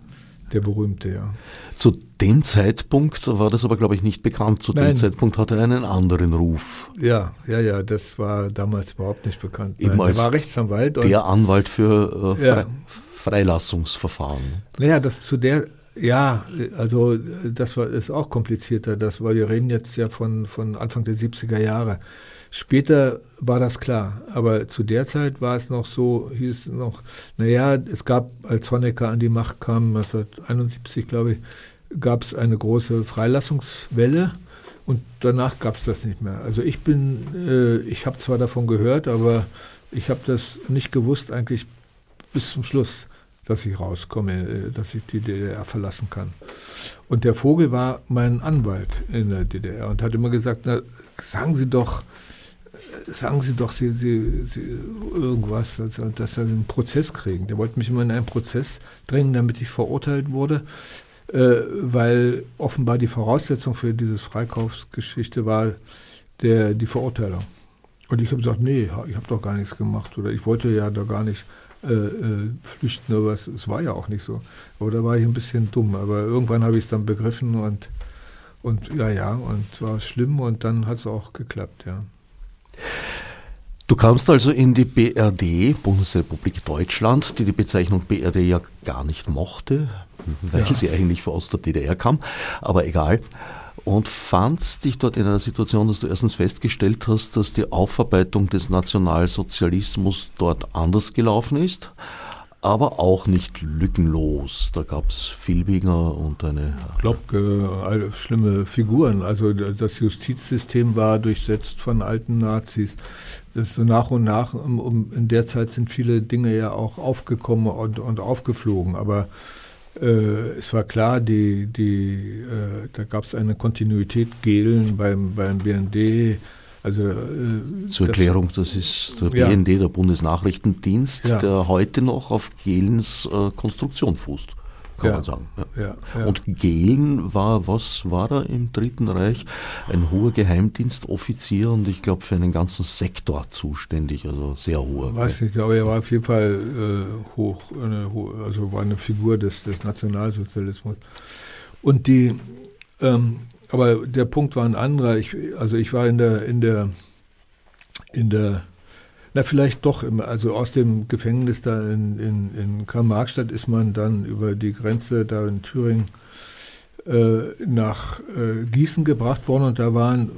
der berühmte, ja. Zu dem Zeitpunkt war das aber, glaube ich, nicht bekannt. Zu Nein. dem Zeitpunkt hatte er einen anderen Ruf. Ja, ja, ja, das war damals überhaupt nicht bekannt. Eben Nein, er war Rechtsanwalt. der Anwalt für äh, ja. Freilassungsverfahren. Naja, das zu der ja, also das war, ist auch komplizierter, das, weil wir reden jetzt ja von, von Anfang der 70er Jahre. Später war das klar, aber zu der Zeit war es noch so, hieß es noch, naja, es gab, als Honecker an die Macht kam, 1971 glaube ich, gab es eine große Freilassungswelle und danach gab es das nicht mehr. Also ich bin, äh, ich habe zwar davon gehört, aber ich habe das nicht gewusst eigentlich bis zum Schluss dass ich rauskomme, äh, dass ich die DDR verlassen kann. Und der Vogel war mein Anwalt in der DDR und hat immer gesagt, na, sagen Sie doch, äh, sagen Sie doch Sie, Sie, Sie irgendwas, dass, Sie einen Prozess kriegen. Der wollte mich immer in einen Prozess drängen, damit ich verurteilt wurde, äh, weil offenbar die Voraussetzung für dieses Freikaufsgeschichte war der, die Verurteilung. Und ich habe gesagt, nee, ich habe doch gar nichts gemacht oder ich wollte ja da gar nicht flüchten, aber es, es, war ja auch nicht so. Aber da war ich ein bisschen dumm. Aber irgendwann habe ich es dann begriffen und, und ja, ja, und war schlimm und dann hat es auch geklappt, ja. Du kamst also in die BRD, Bundesrepublik Deutschland, die die Bezeichnung BRD ja gar nicht mochte, weil ja. sie eigentlich aus der DDR kam, aber egal und fandst dich dort in einer Situation, dass du erstens festgestellt hast, dass die Aufarbeitung des Nationalsozialismus dort anders gelaufen ist, aber auch nicht lückenlos. Da gab es Filbinger und eine. Ich glaube, äh, schlimme Figuren. Also das Justizsystem war durchsetzt von alten Nazis. Das so nach und nach, um, um, in der Zeit sind viele Dinge ja auch aufgekommen und, und aufgeflogen. Aber äh, es war klar, die, die, äh, da gab es eine Kontinuität Gelen beim, beim BND. Also, äh, Zur Erklärung, das ist der ja. BND, der Bundesnachrichtendienst, ja. der heute noch auf Gelens äh, Konstruktion fußt kann ja. man sagen. Ja. Ja, Und Gehlen war, was war er im Dritten Reich? Ein hoher Geheimdienstoffizier und ich glaube für einen ganzen Sektor zuständig, also sehr hoher. Weiß nicht, aber er war auf jeden Fall äh, hoch, eine, also war eine Figur des, des Nationalsozialismus. Und die, ähm, aber der Punkt war ein anderer. Ich, also ich war in der, in der, in der na, vielleicht doch. Immer. Also aus dem Gefängnis da in, in, in Karl-Marx-Stadt ist man dann über die Grenze da in Thüringen äh, nach äh, Gießen gebracht worden und da waren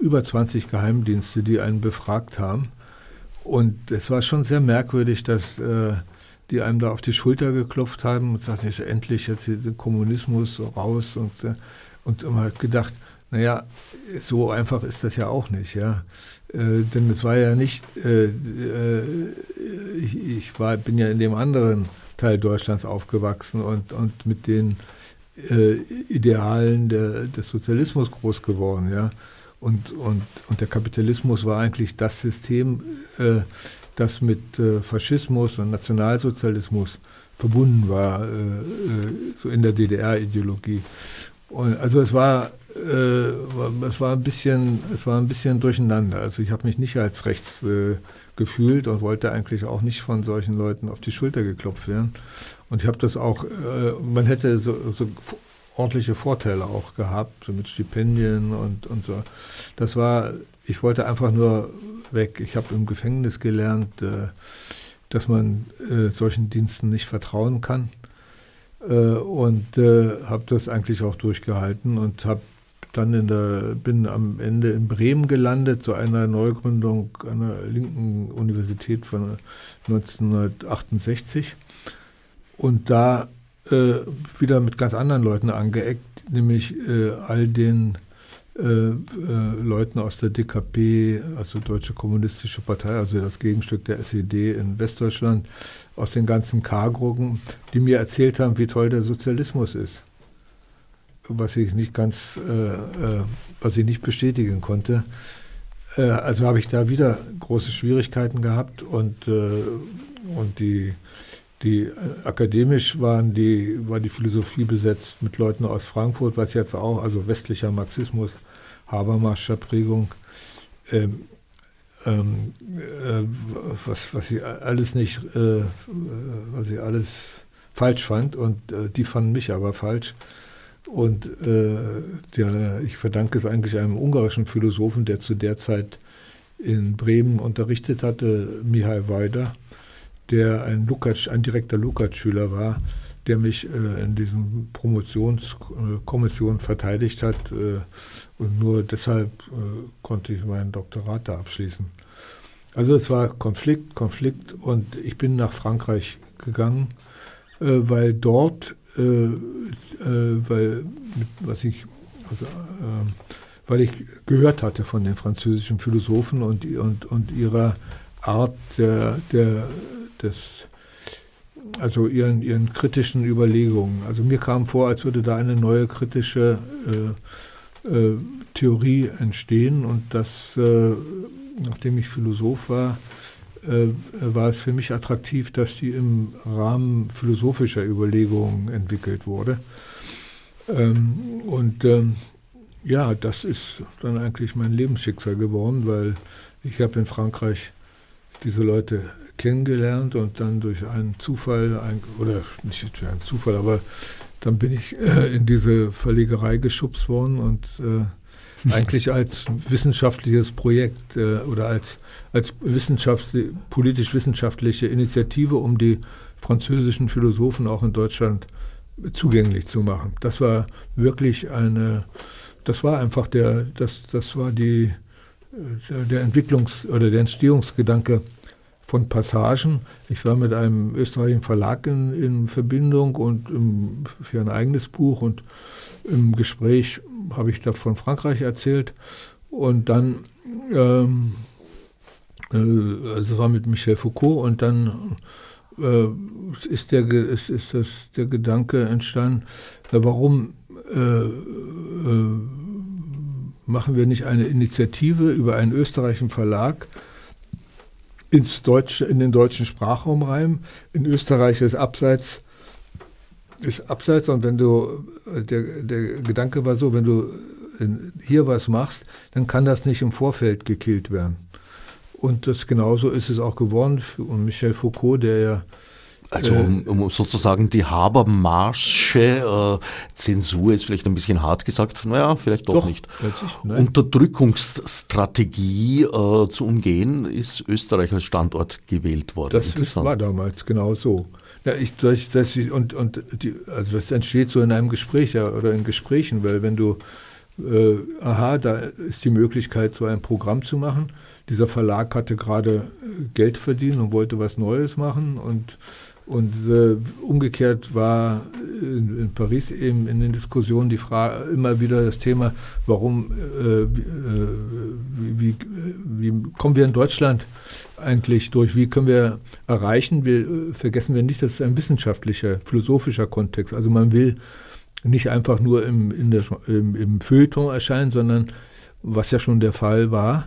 über 20 Geheimdienste, die einen befragt haben. Und es war schon sehr merkwürdig, dass äh, die einem da auf die Schulter geklopft haben und sagten, ist endlich jetzt der Kommunismus raus und, äh, und immer gedacht, Naja, so einfach ist das ja auch nicht, ja. Äh, denn es war ja nicht, äh, äh, ich, ich war, bin ja in dem anderen Teil Deutschlands aufgewachsen und, und mit den äh, Idealen der, des Sozialismus groß geworden, ja. Und, und, und der Kapitalismus war eigentlich das System, äh, das mit Faschismus und Nationalsozialismus verbunden war, so in der DDR-Ideologie. also es war es war ein bisschen, es war ein bisschen durcheinander. Also ich habe mich nicht als rechts äh, gefühlt und wollte eigentlich auch nicht von solchen Leuten auf die Schulter geklopft werden. Und ich habe das auch, äh, man hätte so, so, ordentliche Vorteile auch gehabt, so mit Stipendien und, und so. Das war, ich wollte einfach nur weg. Ich habe im Gefängnis gelernt, äh, dass man äh, solchen Diensten nicht vertrauen kann äh, und äh, habe das eigentlich auch durchgehalten und habe dann in der, bin am Ende in Bremen gelandet, zu einer Neugründung einer linken Universität von 1968. Und da äh, wieder mit ganz anderen Leuten angeeckt, nämlich äh, all den äh, äh Leuten aus der DKP, also Deutsche Kommunistische Partei, also das Gegenstück der SED in Westdeutschland, aus den ganzen K-Gruppen, die mir erzählt haben, wie toll der Sozialismus ist was ich nicht ganz, äh, äh, was ich nicht bestätigen konnte. Äh, also habe ich da wieder große Schwierigkeiten gehabt und, äh, und die, die äh, akademisch waren die, war die Philosophie besetzt mit Leuten aus Frankfurt, was jetzt auch, also westlicher Marxismus, Habermascher Prägung, ähm, ähm, äh, was, was ich alles nicht, was ich alles falsch fand und die fanden mich aber falsch. Und äh, der, ich verdanke es eigentlich einem ungarischen Philosophen, der zu der Zeit in Bremen unterrichtet hatte, Mihai Weider, der ein, Lukács, ein direkter Lukács-Schüler war, der mich äh, in diesen Promotionskommissionen verteidigt hat. Äh, und nur deshalb äh, konnte ich meinen Doktorat da abschließen. Also es war Konflikt, Konflikt und ich bin nach Frankreich gegangen, äh, weil dort äh, äh, weil, was ich, also, äh, weil ich gehört hatte von den französischen Philosophen und, und, und ihrer Art der, der, des, also ihren, ihren kritischen Überlegungen. Also mir kam vor, als würde da eine neue kritische äh, äh, Theorie entstehen und das, äh, nachdem ich Philosoph war, äh, war es für mich attraktiv, dass die im Rahmen philosophischer Überlegungen entwickelt wurde. Ähm, und ähm, ja, das ist dann eigentlich mein Lebensschicksal geworden, weil ich habe in Frankreich diese Leute kennengelernt und dann durch einen Zufall, oder nicht durch einen Zufall, aber dann bin ich äh, in diese Verlegerei geschubst worden und äh, eigentlich als wissenschaftliches Projekt äh, oder als, als wissenschaftlich, politisch-wissenschaftliche Initiative, um die französischen Philosophen auch in Deutschland zugänglich zu machen. Das war wirklich eine, das war einfach der, das, das war die, der, der Entwicklungs- oder der Entstehungsgedanke von Passagen. Ich war mit einem österreichischen Verlag in, in Verbindung und im, für ein eigenes Buch und im Gespräch habe ich da von Frankreich erzählt und dann, ähm, äh, also war mit Michel Foucault und dann äh, ist, der, ist, ist das, der Gedanke entstanden, warum äh, äh, machen wir nicht eine Initiative über einen österreichischen Verlag, ins Deutsche, in den deutschen Sprachraum rein. In Österreich ist abseits ist abseits und wenn du, der, der Gedanke war so, wenn du hier was machst, dann kann das nicht im Vorfeld gekillt werden. Und das genauso ist es auch geworden. Und Michel Foucault, der ja also um, um, sozusagen die Habermasche, äh, Zensur ist vielleicht ein bisschen hart gesagt, naja, vielleicht doch, doch nicht. Unterdrückungsstrategie äh, zu umgehen, ist Österreich als Standort gewählt worden. Das war damals genau so. Ja, ich, das, das, und und die, also das entsteht so in einem Gespräch ja, oder in Gesprächen, weil wenn du, äh, aha, da ist die Möglichkeit, so ein Programm zu machen. Dieser Verlag hatte gerade äh, Geld verdient und wollte was Neues machen und, Und äh, umgekehrt war in, in, Paris eben in den Diskussionen die Frage immer wieder das Thema, warum, äh, wie, wie, wie, kommen wir in Deutschland eigentlich durch, wie können wir erreichen, wir, äh, vergessen wir nicht, das ist ein wissenschaftlicher, philosophischer Kontext. Also man will nicht einfach nur im, in der, im, im Feuilleton erscheinen, sondern was ja schon der Fall war,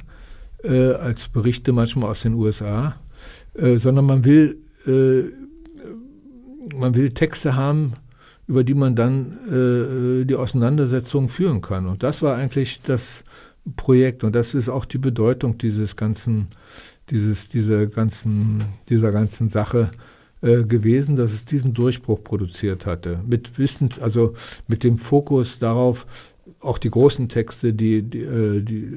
äh, als Berichte manchmal aus den USA, äh, sondern man will äh, man will Texte haben, über die man dann äh, die Auseinandersetzung führen kann. Und das war eigentlich das Projekt und das ist auch die Bedeutung dieses ganzen, dieses, dieser ganzen, dieser ganzen Sache äh, gewesen, dass es diesen Durchbruch produziert hatte. Mit Wissen, also mit dem Fokus darauf, auch die großen Texte, die, die, äh, die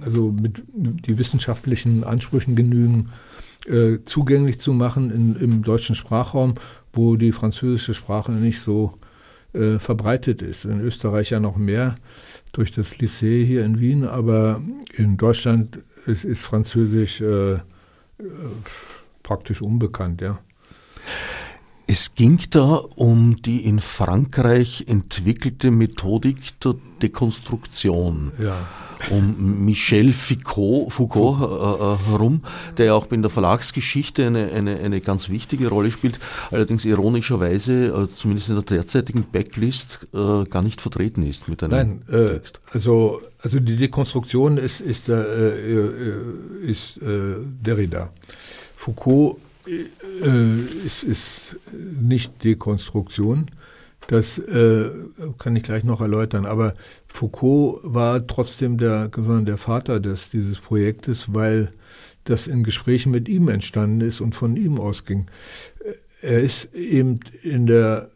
also mit die wissenschaftlichen Ansprüchen genügen, äh, zugänglich zu machen in, im deutschen Sprachraum, wo die französische Sprache nicht so äh, verbreitet ist. In Österreich ja noch mehr durch das Lycée hier in Wien, aber in Deutschland ist, ist Französisch äh, äh praktisch unbekannt, ja. Es ging da um die in Frankreich entwickelte Methodik der Dekonstruktion. Ja um Michel Foucault, Foucault äh, äh, herum, der ja auch in der Verlagsgeschichte eine, eine, eine ganz wichtige Rolle spielt, allerdings ironischerweise, äh, zumindest in der derzeitigen Backlist, äh, gar nicht vertreten ist mit einem Nein, äh, also, also die Dekonstruktion ist, ist, äh, ist Derrida. Foucault ist, ist nicht Dekonstruktion. Das äh, kann ich gleich noch erläutern. Aber Foucault war trotzdem der, der Vater des, dieses Projektes, weil das in Gesprächen mit ihm entstanden ist und von ihm ausging. Er ist eben in der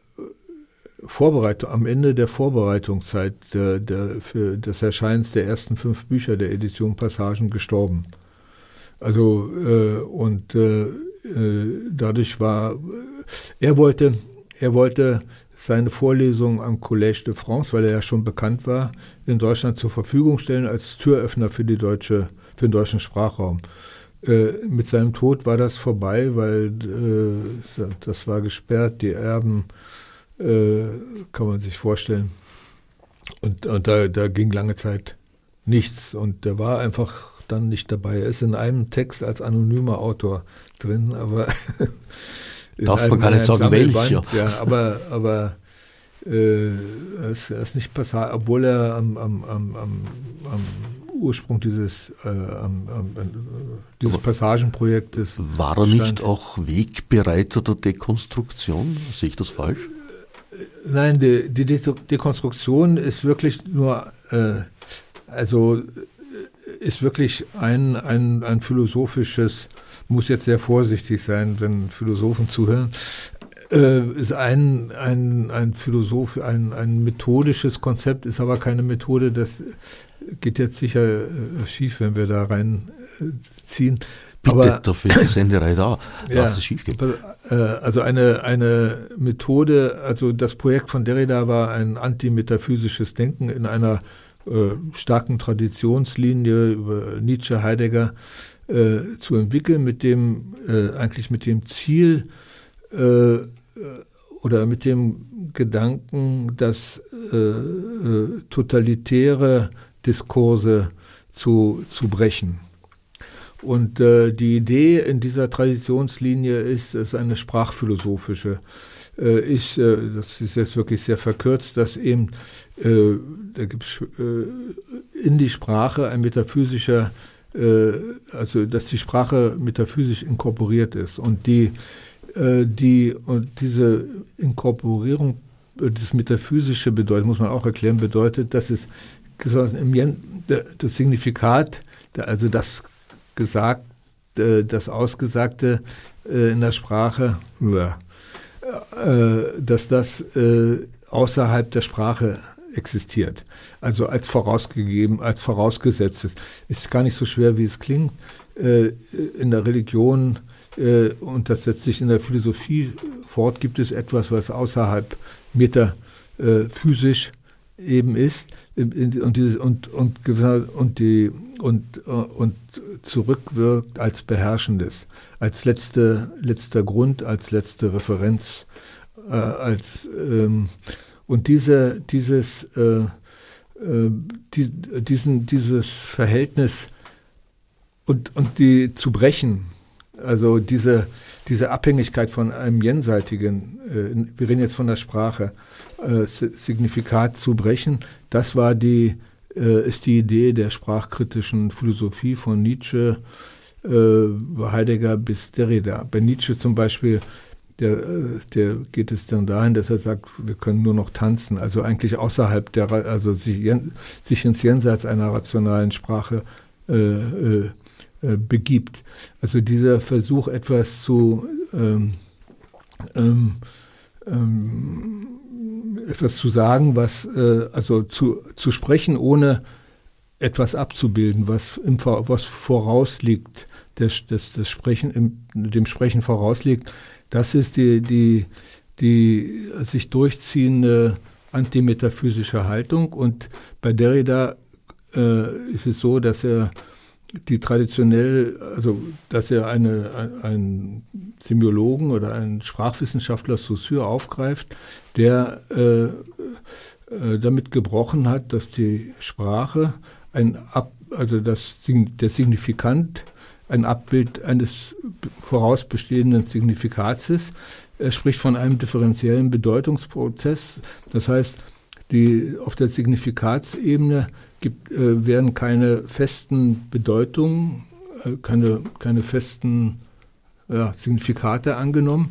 Vorbereitung, am Ende der Vorbereitungszeit der, der, für das Erscheinen der ersten fünf Bücher der Edition Passagen gestorben. Also äh, und äh, äh dadurch war er wollte er wollte seine Vorlesungen am Collège de France, weil er ja schon bekannt war, in Deutschland zur Verfügung stellen als Türöffner für, die deutsche, für den deutschen Sprachraum. Äh, mit seinem Tod war das vorbei, weil äh, das war gesperrt, die Erben, äh, kann man sich vorstellen. Und, und da, da ging lange Zeit nichts und der war einfach dann nicht dabei. Er ist in einem Text als anonymer Autor drin, aber Darf man gar nicht sagen, welcher. Ja, aber, aber äh, es ist nicht passat, obwohl er am, am, am, am, Ursprung dieses, äh, dieses Passagenprojektes War er stand. nicht auch Wegbereiter der Dekonstruktion? Sehe ich das falsch? Nein, die, die Dekonstruktion ist wirklich nur, äh, also ist wirklich ein, ein, ein philosophisches muss jetzt sehr vorsichtig sein, wenn Philosophen zuhören, äh, ist ein, ein, ein Philosoph, ein, ein methodisches Konzept, ist aber keine Methode, das geht jetzt sicher äh, schief, wenn wir da reinziehen. Äh, Bitte, aber, dafür ist die Senderei da, ja, es schief geht. Also eine, eine Methode, also das Projekt von Derrida war ein antimetaphysisches Denken in einer äh, starken Traditionslinie über Nietzsche, Heidegger, äh, zu entwickeln, mit dem äh, eigentlich mit dem Ziel äh, oder mit dem Gedanken, dass äh, äh, totalitäre Diskurse zu, zu brechen. Und äh, die Idee in dieser Traditionslinie ist, ist eine sprachphilosophische. Äh, ist, äh, das ist jetzt wirklich sehr verkürzt, dass eben, äh, da gibt es äh, in die Sprache ein metaphysischer äh, also dass die Sprache metaphysisch inkorporiert ist und die, äh, die und diese Inkorporierung, äh, das Metaphysische bedeutet, muss man auch erklären, bedeutet, dass es das Signifikat, also das gesagt, das Ausgesagte in der Sprache, dass das außerhalb der Sprache existiert. Also als vorausgegeben, als vorausgesetztes. Ist gar nicht so schwer, wie es klingt. Äh, in der Religion äh, und das setzt sich in der Philosophie fort, gibt es etwas, was außerhalb metaphysisch eben ist. Und, dieses, und, und, und die, und, äh, und zurückwirkt als Beherrschendes, als letzte, letzter Grund, als letzte Referenz, äh, als ähm, und diese, dieses, äh, äh, die, diesen, dieses Verhältnis und, und die zu brechen, also diese, diese Abhängigkeit von einem jenseitigen, äh, wir reden jetzt von der Sprache, äh, Signifikat zu brechen, das war die, äh, ist die Idee der sprachkritischen Philosophie von Nietzsche, Heidegger bis Derrida. Bei Nietzsche zum Beispiel, der, äh, der geht es dann dahin, dass er sagt, wir können nur noch tanzen, also eigentlich außerhalb der, also sich, sich ins Jenseits einer rationalen Sprache äh, äh, äh, begibt. Also dieser Versuch, etwas zu ähm, ähm, ähm, etwas zu sagen, was äh, also zu, zu sprechen, ohne etwas abzubilden, was, im, was vorausliegt, das, das, das Sprechen, im, dem Sprechen vorausliegt, das ist die, die, die sich durchziehende antimetaphysische Haltung. Und bei Derrida äh, ist es so, dass er die traditionell, also dass er eine, einen Semiologen oder einen Sprachwissenschaftler Saussure aufgreift, der äh, äh, damit gebrochen hat, dass die Sprache ein Ab, also das, der Signifikant ein Abbild eines vorausbestehenden Signifikats ist. Er spricht von einem differenziellen Bedeutungsprozess. Das heißt, die, auf der Signifikatsebene gibt, äh, werden keine festen Bedeutungen, äh, keine, keine festen ja, Signifikate angenommen,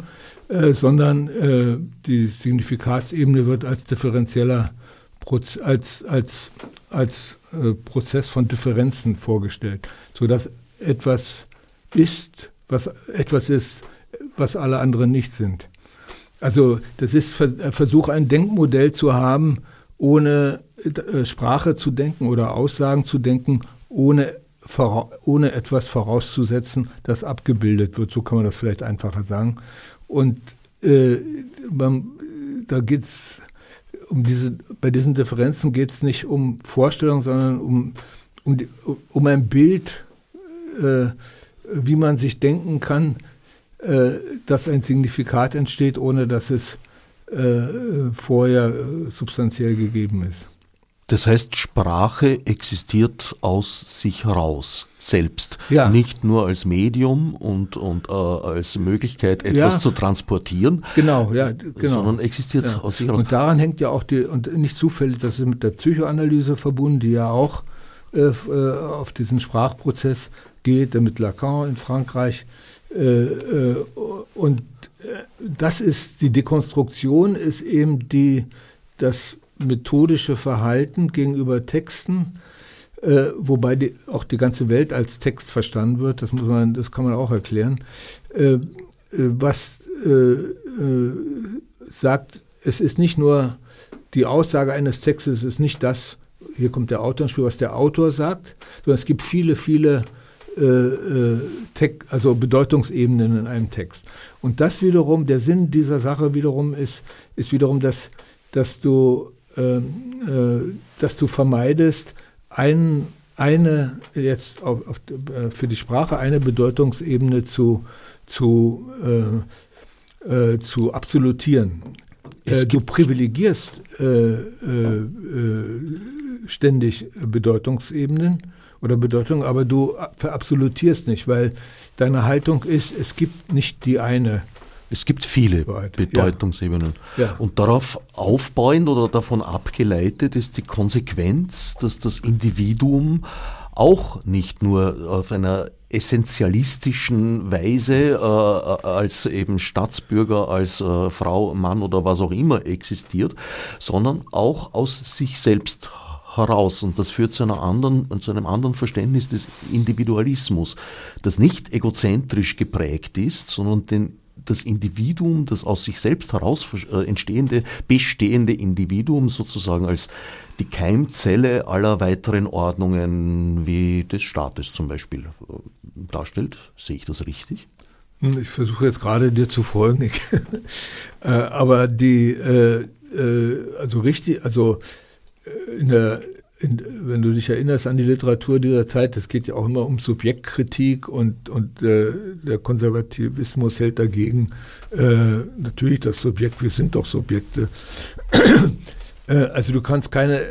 äh, sondern äh, die Signifikatsebene wird als differenzieller Proz als, als, als äh, Prozess von Differenzen vorgestellt, sodass etwas ist, was etwas ist, was alle anderen nicht sind. Also das ist Versuch, ein Denkmodell zu haben, ohne äh, Sprache zu denken oder Aussagen zu denken, ohne, ohne etwas vorauszusetzen, das abgebildet wird. So kann man das vielleicht einfacher sagen. Und äh, man, da geht es um diese, bei diesen Differenzen geht es nicht um Vorstellung, sondern um, um, um ein Bild, äh, wie man sich denken kann, äh, dass ein Signifikat entsteht, ohne dass es äh, vorher äh, substanziell gegeben ist. Das heißt, Sprache existiert aus sich heraus, selbst. Ja. Nicht nur als Medium und, und äh, als Möglichkeit, etwas ja. zu transportieren. Genau, ja, genau. Sondern existiert ja. aus sich heraus. Und daran hängt ja auch die, und nicht zufällig, das ist mit der Psychoanalyse verbunden, die ja auch äh, äh auf diesen Sprachprozess geht, mit Lacan in Frankreich. Äh, äh, und das ist, die Dekonstruktion ist eben die, das methodische Verhalten gegenüber Texten, äh, wobei die, auch die ganze Welt als Text verstanden wird, das muss man, das kann man auch erklären, äh, äh was äh, äh, sagt, es ist nicht nur die Aussage eines Textes, es ist nicht das, hier kommt der Autor ins Spiel, was der Autor sagt, sondern es gibt viele, viele äh, also Bedeutungsebenen in einem Text. Und das wiederum, der Sinn dieser Sache wiederum ist, ist wiederum, dass, dass du ähm, äh, dass du vermeidest, ein, eine jetzt auf, auf, äh, für die Sprache eine Bedeutungsebene zu, zu, äh, äh, zu absolutieren. Äh, du privilegierst äh, ständig Bedeutungsebenen oder Bedeutungen, aber du verabsolutierst nicht, weil deine Haltung ist, es gibt nicht die eine es gibt viele Bedeutungsebenen. Ja. Ja. Und darauf aufbauend oder davon abgeleitet ist die Konsequenz, dass das Individuum auch nicht nur auf einer essentialistischen Weise äh, als eben Staatsbürger, als äh, Frau, Mann oder was auch immer existiert, sondern auch aus sich selbst heraus. Und das führt zu, einer anderen, zu einem anderen Verständnis des Individualismus, das nicht egozentrisch geprägt ist, sondern den das Individuum, das aus sich selbst heraus äh, entstehende, bestehende Individuum sozusagen als die Keimzelle aller weiteren Ordnungen wie des Staates zum Beispiel äh, darstellt. Sehe ich das richtig? Hm, ich versuche jetzt gerade dir zu folgen, äh, aber die, also richtig, also in der in, wenn du dich erinnerst an die Literatur dieser Zeit, es geht ja auch immer um Subjektkritik und, und äh, der Konservativismus hält dagegen äh, natürlich das Subjekt, wir sind doch Subjekte. äh, also du kannst keine,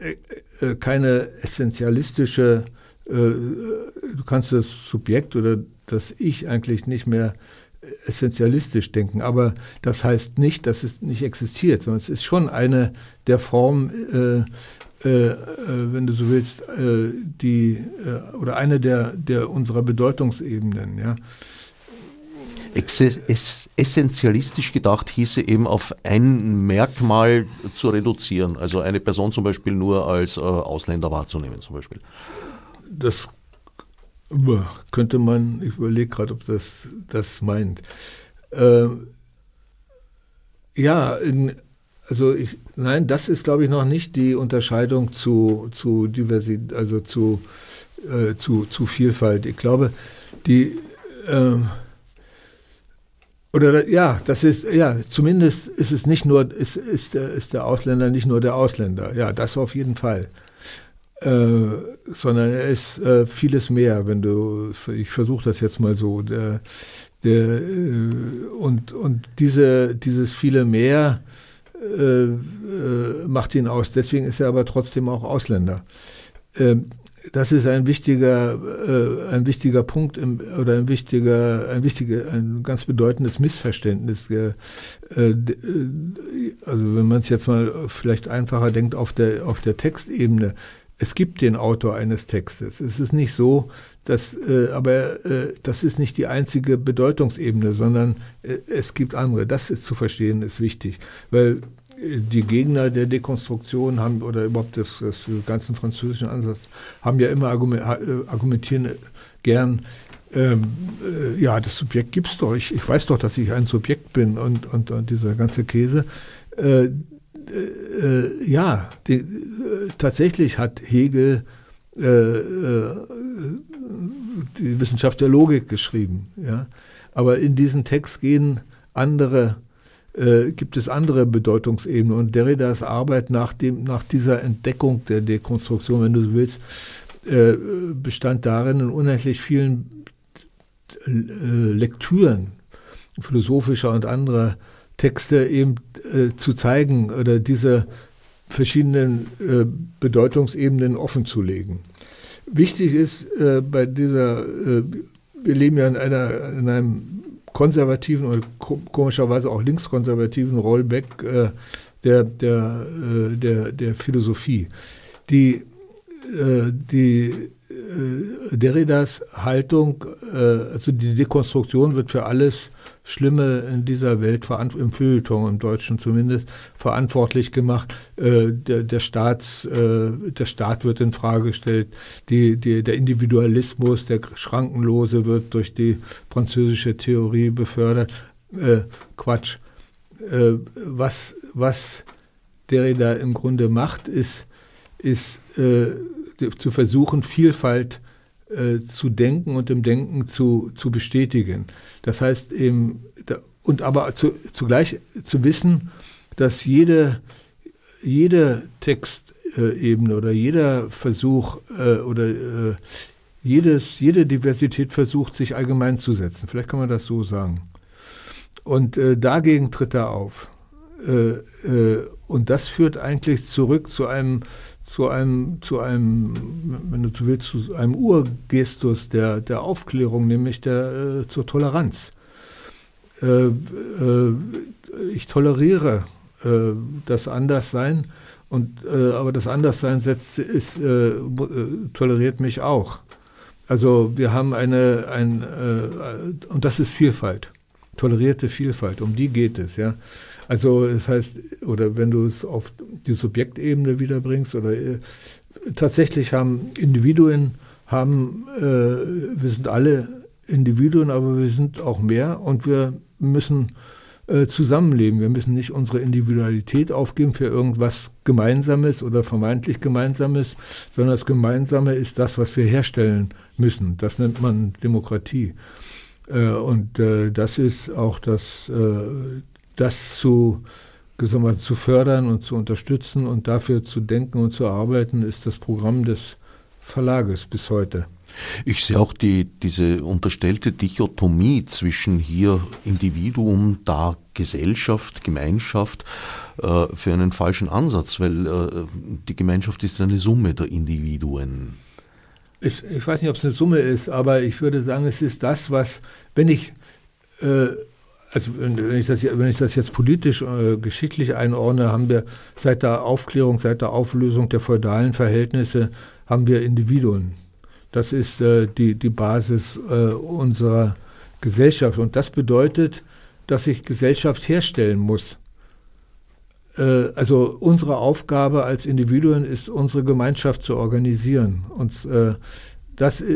äh, äh, keine essentialistische, äh, du kannst das Subjekt oder das Ich eigentlich nicht mehr essentialistisch denken. Aber das heißt nicht, dass es nicht existiert, sondern es ist schon eine der Formen, äh, äh, wenn du so willst, äh, die äh, oder eine der, der unserer Bedeutungsebenen, ja. Essentialistisch gedacht hieße eben auf ein Merkmal zu reduzieren, also eine Person zum Beispiel nur als äh, Ausländer wahrzunehmen zum Beispiel. Das könnte man, ich überlege gerade, ob das das meint. Äh, ja, in, also ich, nein, das ist, glaube ich, noch nicht die Unterscheidung zu, zu Diversität, also zu, äh, zu, zu Vielfalt. Ich glaube, die, äh, oder ja, das ist, ja, zumindest ist es nicht nur, ist, ist, ist der Ausländer nicht nur der Ausländer. Ja, das auf jeden Fall. Äh, sondern er ist äh, vieles mehr, wenn du, ich versuche das jetzt mal so, der, der, äh, und, und diese, dieses viele mehr, äh, äh, macht ihn aus. Deswegen ist er aber trotzdem auch Ausländer. Ähm, das ist ein wichtiger, äh, ein wichtiger Punkt im, oder ein wichtiger, ein wichtiger, ein ganz bedeutendes Missverständnis. Also wenn man es jetzt mal vielleicht einfacher denkt auf der auf der Textebene, es gibt den Autor eines Textes. Es ist nicht so, dass, äh, aber äh, das ist nicht die einzige Bedeutungsebene, sondern äh, es gibt andere. Das ist zu verstehen, ist wichtig, weil äh, die Gegner der Dekonstruktion haben oder überhaupt des, ganzen französischen Ansatz haben ja immer äh, argumentieren gern. Ähm, äh, ja, das Subjekt gibt's doch. Ich, ich weiß doch, dass ich ein Subjekt bin und, und, und dieser ganze Käse. Äh, äh, ja, die, äh, tatsächlich hat Hegel äh, äh, die Wissenschaft der Logik geschrieben. Ja? Aber in diesen Text gehen andere, äh, gibt es andere Bedeutungsebenen. Und Derridas Arbeit nach, dem, nach dieser Entdeckung der Dekonstruktion, wenn du so willst, äh, bestand darin, in unendlich vielen Lektüren philosophischer und anderer Texte eben äh, zu zeigen oder diese verschiedenen äh, Bedeutungsebenen offenzulegen. Wichtig ist äh, bei dieser, äh, wir leben ja in, einer, in einem konservativen oder komischerweise auch linkskonservativen Rollback äh, der, der, äh, der, der Philosophie. Die, die Derridas Haltung, also die Dekonstruktion wird für alles Schlimme in dieser Welt, im Feuilleton im Deutschen zumindest, verantwortlich gemacht. Äh, der, der, Staats, äh, der Staat wird in Frage gestellt. Die, die, der Individualismus, der Schrankenlose wird durch die französische Theorie befördert. Äh, Quatsch. Äh, was, was Derrida im Grunde macht, ist, ist äh, zu versuchen, Vielfalt äh, zu denken und im Denken zu, zu bestätigen. Das heißt eben, und aber zu, zugleich zu wissen, dass jede, jede Textebene oder jeder Versuch äh, oder äh, jedes, jede Diversität versucht, sich allgemein zu setzen. Vielleicht kann man das so sagen. Und äh, dagegen tritt er auf. Äh, äh, und das führt eigentlich zurück zu einem zu einem, zu einem, wenn du willst, zu einem Urgestus der, der Aufklärung, nämlich der, äh, zur Toleranz. Ich toleriere das Anderssein, und, aber das Anderssein setzt, ist, toleriert mich auch. Also wir haben eine, ein, und das ist Vielfalt, tolerierte Vielfalt, um die geht es, ja. Also es das heißt, oder wenn du es auf die Subjektebene wiederbringst, oder äh, tatsächlich haben Individuen, haben, äh, wir sind alle Individuen, aber wir sind auch mehr und wir müssen äh, zusammenleben. Wir müssen nicht unsere Individualität aufgeben für irgendwas Gemeinsames oder vermeintlich Gemeinsames, sondern das Gemeinsame ist das, was wir herstellen müssen. Das nennt man Demokratie. Äh, und äh, das ist auch das, äh, das zu, gewissermaßen zu fördern und zu unterstützen und dafür zu denken und zu arbeiten, ist das Programm des Verlages bis heute. Ich sehe auch die, diese unterstellte Dichotomie zwischen hier Individuum, da Gesellschaft, Gemeinschaft äh, für einen falschen Ansatz, weil äh, die Gemeinschaft ist eine Summe der Individuen. Ich, ich weiß nicht, ob es eine Summe ist, aber ich würde sagen, es ist das, was, wenn ich, äh, also wenn ich, das, wenn ich das jetzt politisch, äh, geschichtlich einordne, haben wir seit der Aufklärung, seit der Auflösung der feudalen Verhältnisse, haben wir Individuen. Das ist äh, die, die Basis äh, unserer Gesellschaft. Und das bedeutet, dass ich Gesellschaft herstellen muss. Äh, also unsere Aufgabe als Individuen ist, unsere Gemeinschaft zu organisieren. Und äh, das, äh,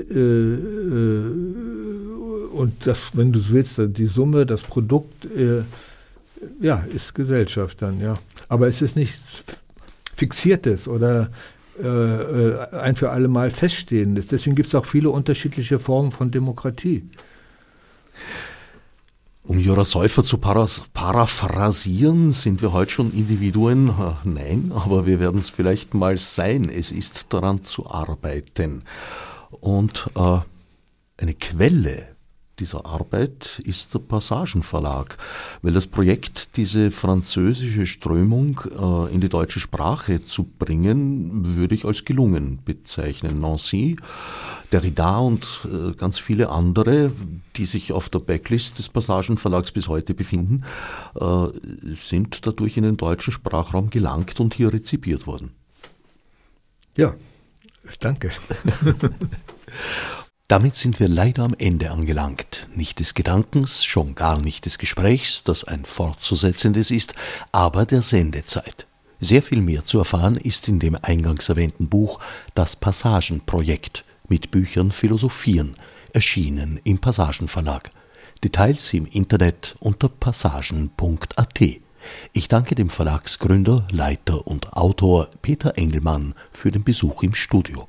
und das, wenn du willst, die Summe, das Produkt, äh, ja, ist Gesellschaft dann, ja. Aber es ist nichts Fixiertes oder äh, äh, ein für alle Mal feststehendes. Deswegen gibt es auch viele unterschiedliche Formen von Demokratie. Um Jura Säufer zu paraphrasieren, sind wir heute schon Individuen? Äh, nein, aber wir werden es vielleicht mal sein. Es ist daran zu arbeiten. Und äh, eine Quelle dieser Arbeit ist der Passagenverlag, weil das Projekt, diese französische Strömung äh, in die deutsche Sprache zu bringen, würde ich als gelungen bezeichnen. Nancy, Derrida und äh, ganz viele andere, die sich auf der Backlist des Passagenverlags bis heute befinden, äh, sind dadurch in den deutschen Sprachraum gelangt und hier rezipiert worden. Ja, danke. Damit sind wir leider am Ende angelangt, nicht des Gedankens, schon gar nicht des Gesprächs, das ein fortzusetzendes ist, aber der Sendezeit. Sehr viel mehr zu erfahren ist in dem eingangs erwähnten Buch Das Passagenprojekt mit Büchern Philosophieren, erschienen im Passagenverlag. Details im Internet unter passagen.at. Ich danke dem Verlagsgründer, Leiter und Autor Peter Engelmann für den Besuch im Studio.